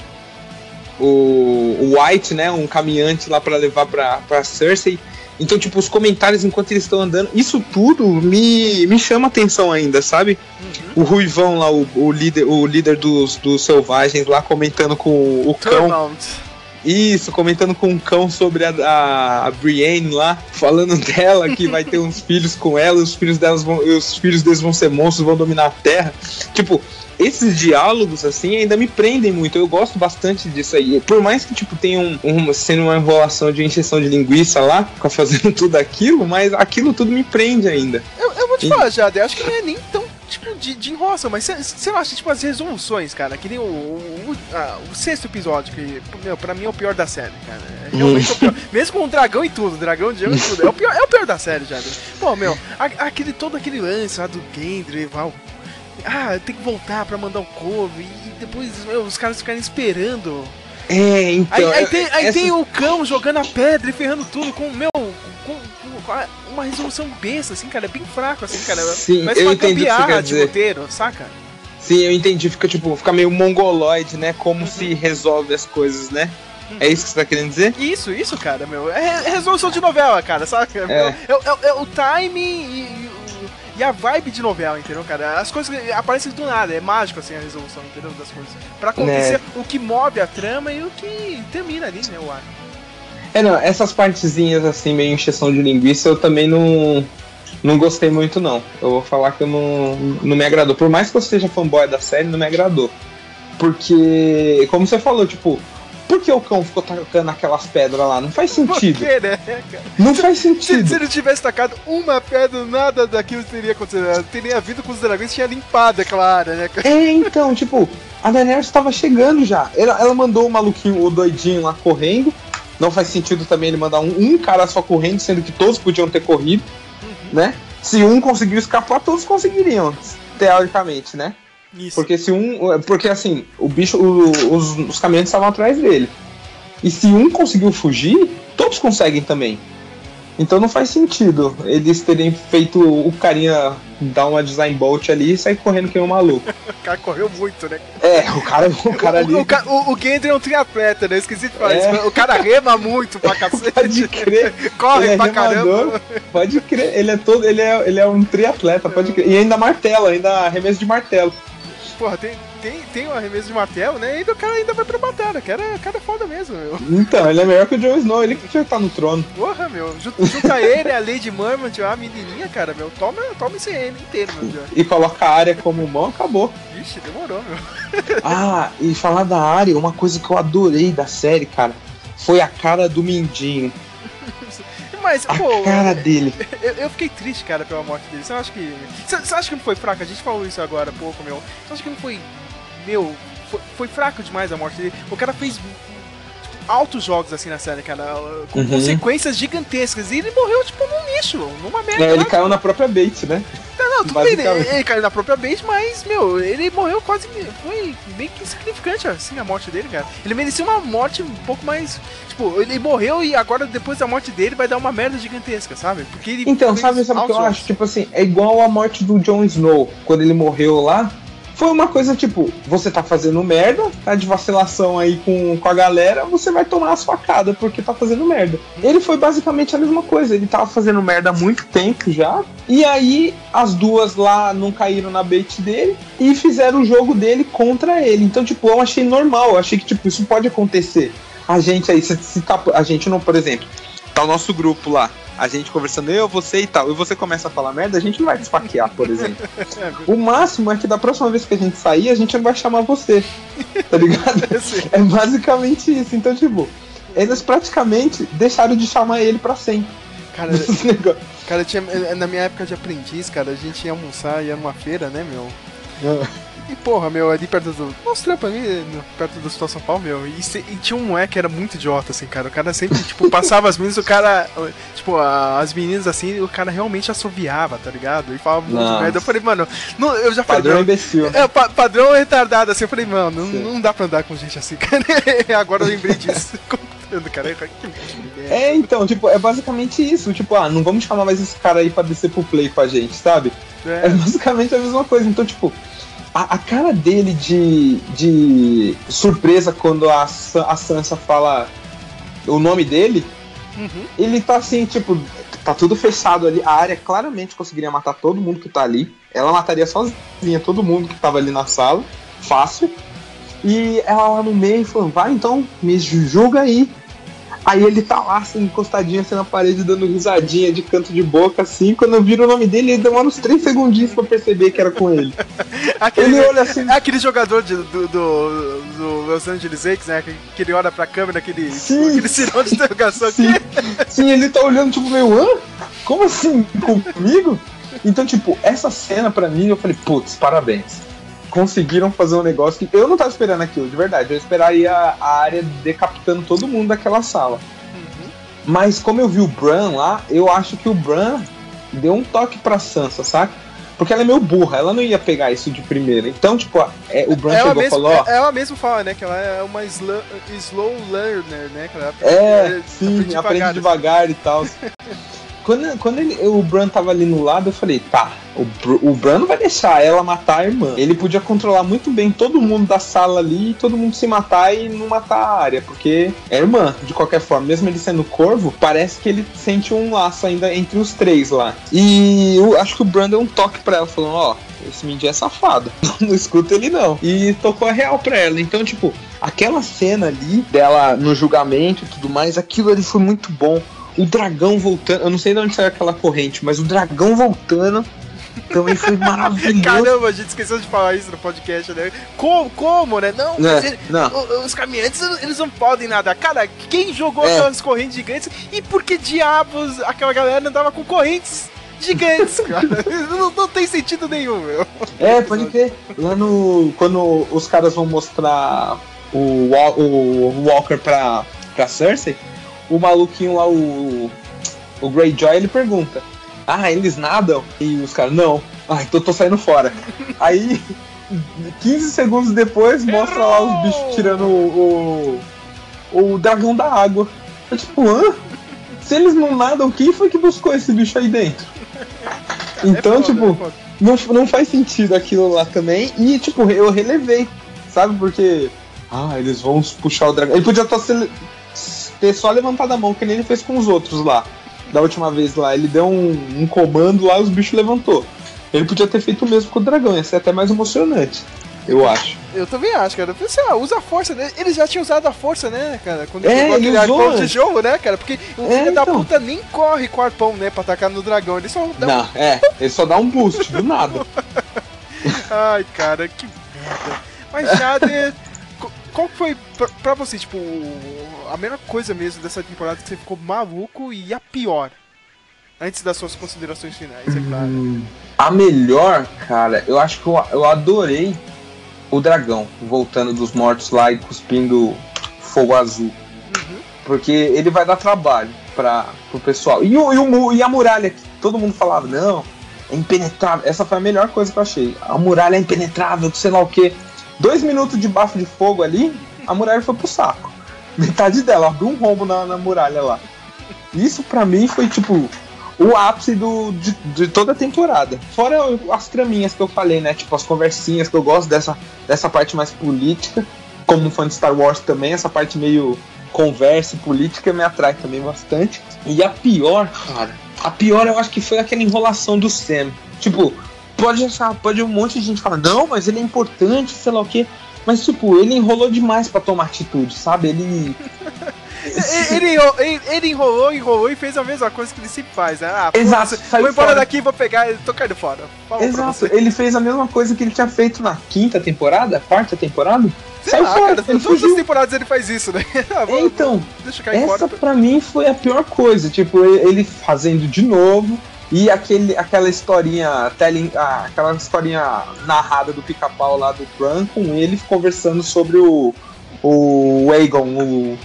o, o White, né? Um caminhante lá para levar pra, pra Cersei. Então, tipo, os comentários enquanto eles estão andando, isso tudo me, me chama atenção ainda, sabe? Uhum. O Ruivão lá, o, o, líder, o líder dos, dos selvagens lá comentando com o cão. Isso, comentando com um cão sobre a, a, a, Brienne lá, falando dela que vai ter uns filhos com ela, os filhos delas vão, os filhos deles vão ser monstros, vão dominar a Terra. Tipo, esses diálogos, assim, ainda me prendem muito. Eu gosto bastante disso aí. Por mais que, tipo, tenha um, um, sendo uma enrolação de injeção de linguiça lá, ficar fazendo tudo aquilo, mas aquilo tudo me prende ainda. Eu, eu vou te e... falar, Jade, eu acho que não é nem tão tipo, de, de enrolação, mas você não acha, tipo, as resoluções, cara, que nem o, o, a, o sexto episódio, que, meu, pra mim é o pior da série, cara. É realmente é o pior. Mesmo com o dragão e tudo, dragão de e tudo, é o pior, é o pior da série, já. Pô, meu, a, aquele, todo aquele lance lá do Gendry, Val, ah, tem que voltar pra mandar o couve, e depois meu, os caras ficarem esperando. É, então. Aí, aí, tem, aí essa... tem, o cão jogando a pedra e ferrando tudo com, meu, com, com uma resolução besta, assim, cara, é bem fraco, assim, cara. Sim, Mas eu entendi o que de roteiro, saca? Sim, eu entendi, fica tipo, fica meio mongoloide, né? Como uhum. se resolve as coisas, né? É isso que você tá querendo dizer? Isso, isso, cara, meu. É resolução de novela, cara, saca? É, é, é, é o time e, e a vibe de novela, entendeu, cara? As coisas aparecem do nada, é mágico assim a resolução, entendeu? Das coisas. Pra acontecer né? o que move a trama e o que termina ali, né, o ar. É, não, essas partezinhas assim, meio encheção de linguiça, eu também não. Não gostei muito, não. Eu vou falar que eu não, não me agradou. Por mais que eu seja fanboy da série, não me agradou. Porque, como você falou, tipo, por que o cão ficou tacando aquelas pedras lá? Não faz sentido. Por quê, né? Não se, faz sentido. Se, se, ele tivesse tacado uma pedra, nada daquilo teria acontecido. Teria vindo com os dragões tinha limpado aquela área, né, cara? É, então, tipo, a Daenerys estava chegando já. Ela, ela mandou o maluquinho, o doidinho lá correndo. Não faz sentido também ele mandar um, um cara só correndo, sendo que todos podiam ter corrido, uhum. né? Se um conseguiu escapar, todos conseguiriam, teoricamente, né? Isso. Porque se um. Porque assim, o bicho. O, os, os caminhantes estavam atrás dele. E se um conseguiu fugir, todos conseguem também. Então não faz sentido eles terem feito o carinha dar uma design bolt ali e sair correndo que um maluco. o cara correu muito, né? É, o cara, o cara ali. O, o, o, Gendry é um triatleta, né? esqueci de falar é. isso. O cara rema muito pra cacete. Pode crer. Corre ele é pra remador, caramba. Pode crer. Ele é todo. Ele é, ele é um triatleta, pode crer. E ainda martelo, ainda arremesso de martelo porra, tem, tem, tem um arremesso de martelo, né? E o cara ainda vai pra batalha. O cara, cara é foda mesmo, meu. Então, ele é melhor que o Jon Snow, ele que já tá no trono. Porra, meu. Junta ele, a Lady Mormont, a menininha, cara, meu. Toma, toma esse reino inteiro, meu. E coloca a área como mão, acabou. Vixe, demorou, meu. ah, e falar da área, uma coisa que eu adorei da série, cara, foi a cara do Mindinho. Mas, a pô. cara dele. Eu, eu, fiquei triste, cara, pela morte dele. Você acha que. Você acha que não foi fraco? A gente falou isso agora há pouco, meu. Você acha que não foi. Meu. Foi, foi fraco demais a morte dele? O cara fez altos jogos assim na série, cara, com uhum. consequências gigantescas. E ele morreu, tipo, num lixo, numa merda. É, ele caiu na própria bait, né? Não, não, tudo bem, ele, ele, caiu na própria bait, mas, meu, ele morreu quase. Foi meio que insignificante, assim, a morte dele, cara. Ele merecia uma morte um pouco mais. Tipo, ele morreu e agora, depois da morte dele, vai dar uma merda gigantesca, sabe? Porque ele. Então, sabe, sabe o que eu acho? Tipo assim, é igual a morte do Jon Snow, quando ele morreu lá foi uma coisa tipo, você tá fazendo merda, tá de vacilação aí com, com a galera, você vai tomar as facadas porque tá fazendo merda. Ele foi basicamente a mesma coisa, ele tava fazendo merda há muito tempo já, e aí as duas lá não caíram na bait dele e fizeram o jogo dele contra ele. Então, tipo, eu achei normal, eu achei que, tipo, isso pode acontecer. A gente aí, se, se tá, a gente não, por exemplo, tá o nosso grupo lá a gente conversando, eu, você e tal, e você começa a falar merda, a gente não vai te esfaquear, por exemplo. o máximo é que da próxima vez que a gente sair, a gente vai chamar você. Tá ligado? é basicamente isso. Então, tipo, eles praticamente deixaram de chamar ele pra sempre. Cara, cara tinha, na minha época de aprendiz, cara, a gente ia almoçar, ia numa feira, né, meu? E porra, meu, ali perto do. Nossa, trampo ali, perto do Hospital São Paulo, meu. E, e, tinha um moleque que era muito idiota, assim, cara. O cara sempre, tipo, passava as meninas, o cara. Tipo, as meninas assim, o cara realmente assoviava, tá ligado? E falava muito merda. Eu falei, mano, não, eu já falei. Padrão imbecil. É, pa padrão retardado, assim. Eu falei, mano, não, não, dá pra andar com gente assim, cara. Agora eu lembrei disso. cara. É, então, tipo, é basicamente isso. Tipo, ah, não vamos chamar mais esse cara aí pra descer pro play com a gente, sabe? É, é basicamente a mesma coisa. Então, tipo, a, a, cara dele de, de surpresa quando a, a Sansa fala o nome dele, uhum. ele tá assim, tipo, tá tudo fechado ali. A área claramente conseguiria matar todo mundo que tá ali. Ela mataria sozinha todo mundo que tava ali na sala, fácil. E ela lá no meio falando, vai então, me julga aí. Aí ele tá lá, assim, encostadinho assim na parede, dando risadinha de canto de boca, assim. Quando eu viro o nome dele, ele demora uns 3 segundinhos pra perceber que era com ele. aquele, ele olha assim. É aquele jogador de, do, do, do, Los Angeles Lakers, né? Que ele olha pra câmera, aquele, sim, aquele sinal de interrogação sim, aqui. Sim, ele tá olhando, tipo, meio, hã? Como assim? Comigo? Então, tipo, essa cena pra mim, eu falei, putz, parabéns conseguiram fazer um negócio que eu não tava esperando aquilo, de verdade. Eu esperaria a área decapitando todo mundo daquela sala. Uhum. Mas como eu vi o Bran lá, eu acho que o Bran deu um toque pra Sansa, saca? Porque ela é meio burra, ela não ia pegar isso de primeira. Então, tipo, é, o Bran ela chegou e falou. Ó, ela mesmo fala, né? Que ela é uma slow, slow learner, né? Que ela é, é sim, aprende devagar, aprende devagar e tal. quando, quando ele, o Bran tava ali no lado, eu falei, tá, o, o Bran não vai deixar ela matar a irmã. Ele podia controlar muito bem todo mundo da sala ali, todo mundo se matar e não matar a área, porque é irmã, de qualquer forma. Mesmo ele sendo corvo, parece que ele sente um laço ainda entre os três lá. E eu acho que o Bran deu um toque pra ela, falando, ó, oh, esse Mindy é safado. não escuta ele não. E tocou a real pra ela. Então, tipo, aquela cena ali dela no julgamento e tudo mais, aquilo ali foi muito bom o dragão voltando. Eu não sei de onde saiu aquela corrente, mas o dragão voltando também foi maravilhoso. Caramba, a gente esqueceu de falar isso no podcast, né? Como, como né? Não, é, ele, não. os caminhantes, eles não podem nadar. Cara, quem jogou é. aquelas correntes gigantes e por que diabos aquela galera andava com correntes gigantes, cara? não, não, tem sentido nenhum, meu. É, pode crer. Lá no. Quando os caras vão mostrar o, o Walker pra, pra Cersei, o maluquinho lá, o, o Greyjoy, ele pergunta: Ah, eles nadam? E os caras, não. Ah, então tô saindo fora. Aí, 15 segundos depois, mostra lá os bichos tirando o, o, o dragão da água. É tipo, hã? Se eles não nadam, quem foi que buscou esse bicho aí dentro? Então, é foda, tipo, é não, não faz sentido aquilo lá também. E, tipo, eu relevei, sabe? Porque. Ah, eles vão puxar o dragão. Ele podia estar ter só levantado a mão, que nem ele fez com os outros lá. Da última vez lá, ele deu um, um comando lá e os bichos levantou. Ele podia ter feito o mesmo com o dragão, ia ser até mais emocionante. Eu acho. Eu também acho, cara. Pensei, ah, usa a força, né? Eles já tinham usado a força, né, cara? Quando é, aquele arpão de jogo, né, cara? Porque o é, filho da então. puta nem corre com o arpão, né, pra atacar no dragão. Ele só dá Não, um... é, ele só dá um boost, do nada. Ai, cara, que merda. Mas Jader, qual foi pra, pra, você, tipo, a melhor coisa mesmo dessa temporada que você ficou maluco e a pior? Antes das suas considerações finais, é claro. Hum, a melhor, cara, eu acho que eu, eu adorei o dragão voltando dos mortos lá e cuspindo fogo azul. Uhum. Porque ele vai dar trabalho para o pessoal. E, o, e, o, e a muralha, que todo mundo falava, não, é impenetrável. Essa foi a melhor coisa que eu achei. A muralha é impenetrável, sei lá o que. Dois minutos de bafo de fogo ali, a muralha foi pro saco. Metade dela, abriu um rombo na, na muralha lá. Isso para mim foi tipo o ápice do, de, de, toda a temporada. Fora as traminhas que eu falei, né? Tipo, as conversinhas que eu gosto dessa, dessa parte mais política. Como fã de Star Wars também, essa parte meio conversa e política me atrai também bastante. E a pior, cara, a pior eu acho que foi aquela enrolação do Sam. Tipo, pode achar, pode um monte de gente falar, não, mas ele é importante, sei lá o quê. Mas, tipo, ele enrolou demais para tomar atitude, sabe? Ele. ele, ele, ele, enrolou, enrolou e fez a mesma coisa que ele sempre faz, né? Ah, Exato. Pô, vou embora fora. daqui, vou pegar tô caindo fora. Falou Exato. Ele fez a mesma coisa que ele tinha feito na quinta temporada, quarta temporada. Sei lá, fora, cara, todas as temporadas ele faz isso, né? Ah, vou, então, deixa eu cair essa fora. pra mim foi a pior coisa. Tipo, ele fazendo de novo E aquele, aquela historinha, telling, ah, aquela historinha narrada do pica-pau lá do Bran com ele conversando sobre o, o Aegon, o,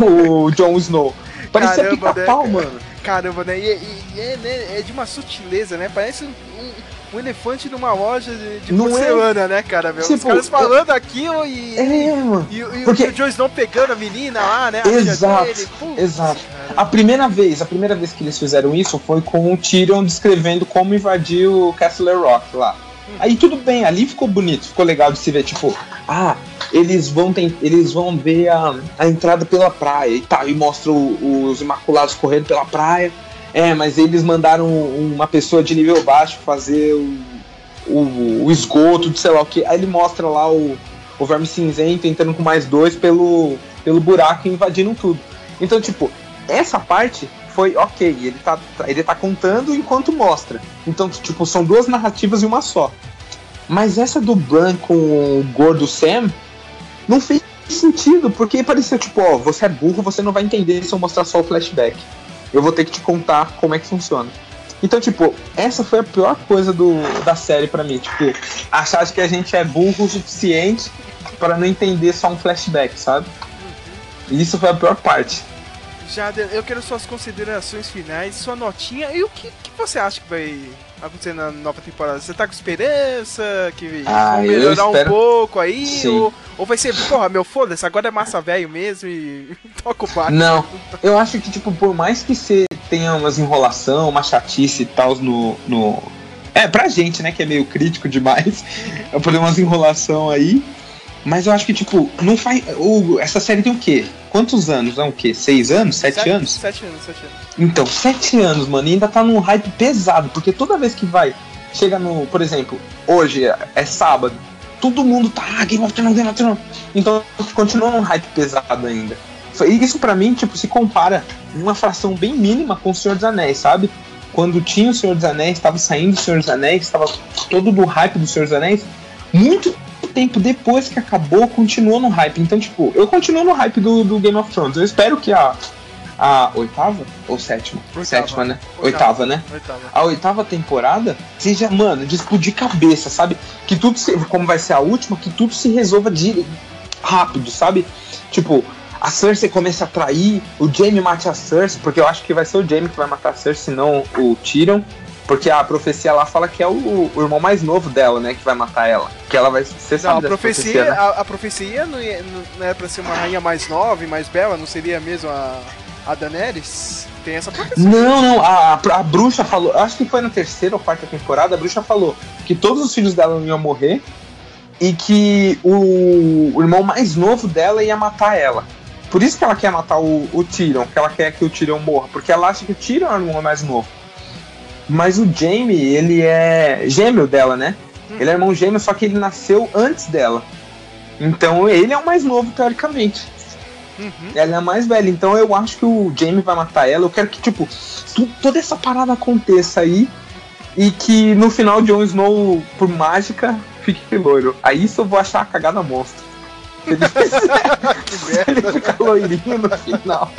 o Jon Snow. Parecia pica-pau, né, mano. Caramba, né? E, e, e é, né? é, de uma sutileza, né? Parece um, um elefante numa loja de, de porcelana, é... né, cara? Meu? Tipo, Os caras falando eu... aquilo e. É, mano. E, e, Porque... o Jon Snow pegando a menina lá, né? Exato. exato. A primeira vez, a primeira vez que eles fizeram isso foi com o Tyrion descrevendo como invadir o Castle Rock lá. Aí tudo bem, ali ficou bonito, ficou legal de se ver, tipo, ah, eles vão tem, eles vão ver a, a entrada pela praia e tá, e mostra o, os Imaculados correndo pela praia. É, mas eles mandaram uma pessoa de nível baixo fazer o, o, o esgoto, de sei lá o que. Aí ele mostra lá o, o Verme Cinzento entrando com mais dois pelo, pelo buraco e invadindo tudo. Então, tipo, essa parte foi ok, ele tá, ele tá contando enquanto mostra. Então, tipo, são duas narrativas e uma só. Mas essa do Bran com o gordo Sam não fez sentido, porque parecia tipo, ó, você é burro, você não vai entender se eu mostrar só o flashback. Eu vou ter que te contar como é que funciona. Então, tipo, essa foi a pior coisa do, da série para mim. Tipo, achar que a gente é burro o suficiente para não entender só um flashback, sabe? Isso foi a pior parte. Jader, eu quero suas considerações finais, sua notinha e o que, que você acha que vai acontecer na nova temporada? Você tá com esperança que ah, vai melhorar espero... um pouco aí? Ou, ou vai ser, porra, meu foda-se, agora é massa velho mesmo e toca o barco? Não, eu acho que, tipo, por mais que você tenha umas enrolação, uma chatice e tal no, no. É, pra gente, né, que é meio crítico demais, eu poder umas enrolação aí. Mas eu acho que, tipo, não faz. Essa série tem o quê? Quantos anos? É o quê? Seis anos? Sete, sete anos? Sete anos, sete anos. Então, sete anos, mano, e ainda tá num hype pesado, porque toda vez que vai, chega no. Por exemplo, hoje é, sábado, todo mundo tá. Ah, Game of Thrones, Game of Thrones. Então, continua num hype pesado ainda. Isso para mim, tipo, se compara uma fração bem mínima com o Senhor dos Anéis, sabe? Quando tinha o Senhor dos Anéis, estava saindo o Senhor dos Anéis, estava todo do hype do Senhor dos Anéis, muito tempo depois que acabou, continuou no hype. Então, tipo, eu continuo no hype do, do Game of Thrones. Eu espero que a, a oitava ou sétima? Oitava. Sétima, né? Oitava, oitava né? Oitava. A oitava temporada seja, mano, de explodir cabeça, sabe? Que tudo, se, como vai ser a última, que tudo se resolva de, rápido, sabe? Tipo, a Cersei começa a trair, o Jaime mate a Cersei, porque eu acho que vai ser o Jaime que vai matar a Cersei, não o Tyrion. Porque a profecia lá fala que é o, o, irmão mais novo dela, né, que vai matar ela. Que ela vai. Você sabe não, a profecia, profecia né? a, a, profecia não, é, não é pra ser uma rainha mais nova e mais bela, não seria mesmo a, a Daenerys? Tem essa profecia. Não, não, a, a, a bruxa falou, acho que foi na terceira ou quarta temporada, a bruxa falou que todos os filhos dela iam morrer e que o, o irmão mais novo dela ia matar ela. Por isso que ela quer matar o, o Tyrion, que ela quer que o Tyrion morra, porque ela acha que o Tyrion é o irmão mais novo. Mas o Jamie, ele é gêmeo dela, né? Hum. Ele é irmão gêmeo, só que ele nasceu antes dela. Então ele é o mais novo, teoricamente. Uhum. Ela é a mais velha. Então eu acho que o Jamie vai matar ela. Eu quero que, tipo, tu, toda essa parada aconteça aí. E que no final Jon Snow, por mágica, fique loiro. Aí isso eu vou achar a cagada monstro. Ele fica loirinho no final.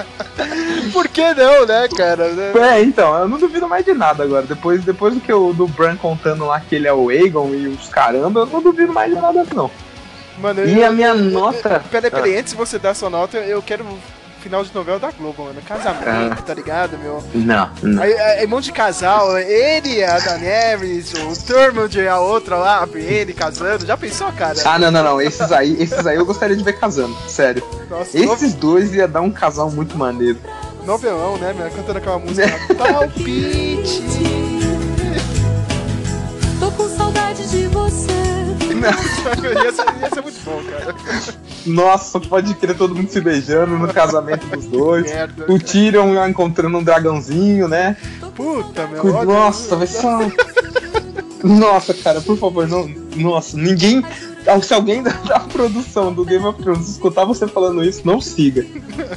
Por que não, né, cara? É, então, eu não duvido mais de nada agora. Depois, depois do que eu, do Bran contando lá que ele é o Aegon e os caramba, eu não duvido mais de nada, não. Mano, e eu, a minha eu, nota. Peraí, peraí, ah. antes de você dar sua nota, eu quero final de novela da Globo, mano. Casamento, ah. tá ligado, meu? Não, não. Aí, aí, um monte de casal, ele, a Daenerys, o Thurmond e a outra lá, ele casando. Já pensou, cara? Ah, não, não, não. Esses aí, esses aí eu gostaria de ver casando, sério. Nossa, esses dois ia dar um casal muito maneiro. Novelão, né, meu? Cantando aquela música. Palpite. Tô com saudade de você. ia, ser, ia ser muito bom, cara. Nossa, pode crer todo mundo se beijando no casamento dos dois. Merda, o Tyrion encontrando um dragãozinho, né? Puta, meu. Nossa, vai ser Nossa, cara, por favor, não. Nossa, ninguém. Se alguém da, da, produção do Game of Thrones escutar você falando isso, não siga.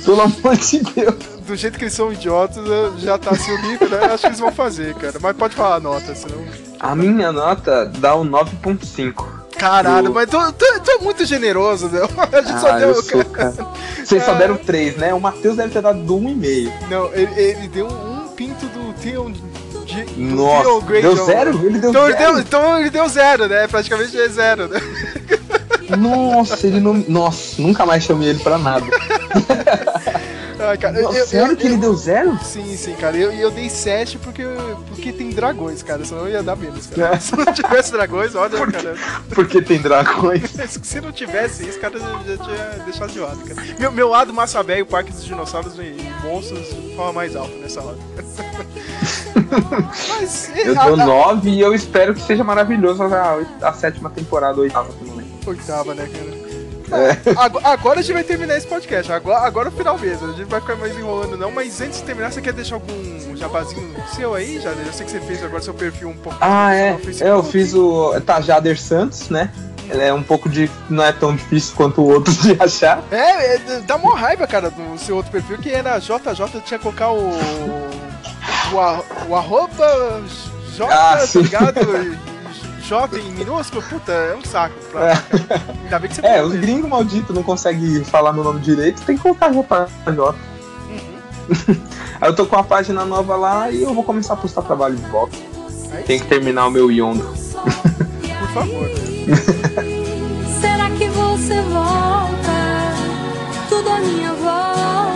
Pelo amor de Deus. Do jeito que eles são idiotas, já tá assim o nível, né? Acho que eles vão fazer, cara. Mas pode falar a nota, senão. A minha nota dá um 9.5. Caralho, do... mas tu, tu, tu, é muito generoso, meu. A gente ah, só deu. Sou, cara. Vocês só deram três, né? O Matheus deve ter dado um e meio. Não, ele, ele deu um pinto do Theon De, Nossa, deu zero? Ele deu então, zero? Ele deu, então ele deu zero, né? Praticamente é zero, né? Nossa, ele não. Nossa, nunca mais chamei ele pra nada. Ai, cara, Nossa, sério que ele deu zero? Sim, sim, cara. E eu, eu dei 7 porque, porque tem dragões, cara. Senão eu ia dar menos, cara. Se não tivesse dragões, olha, cara. Porque tem dragões. Se não tivesse isso, cara, eu já tinha deixado de lado, cara. Meu, meu lado massa velho, Parque dos Dinossauros e, Monstros fala mais alto nessa hora. Mas. Eu dou 9 e eu espero que seja maravilhoso a, a sétima temporada, a oitava também. Oitava, né, cara? É. Agora, agora a gente vai terminar esse podcast. Agora, agora é o final mesmo. A gente vai ficar mais enrolando, não. Mas antes de terminar, você quer deixar algum jabazinho seu aí? Já, eu sei que você fez agora seu perfil um pouco. Ah, é. É, eu fiz o Tajader Santos, né? Ele é um pouco de. não é tão difícil quanto o outro de achar. É, é, dá mó raiva, cara, do seu outro perfil, que era JJ, tinha que colocar o. O, a- o arroba J, Ah, tá ligado? shopping minúsculo, puta, é um saco. Pra... É. Ainda bem que você É, os gringos malditos não conseguem falar meu nome direito, tem que colocar já J. Uhum. Aí eu tô com a página nova lá e eu vou começar a postar trabalho de volta. É tem que terminar o meu Yondo. Por favor. Será que você volta? Tudo à minha volta.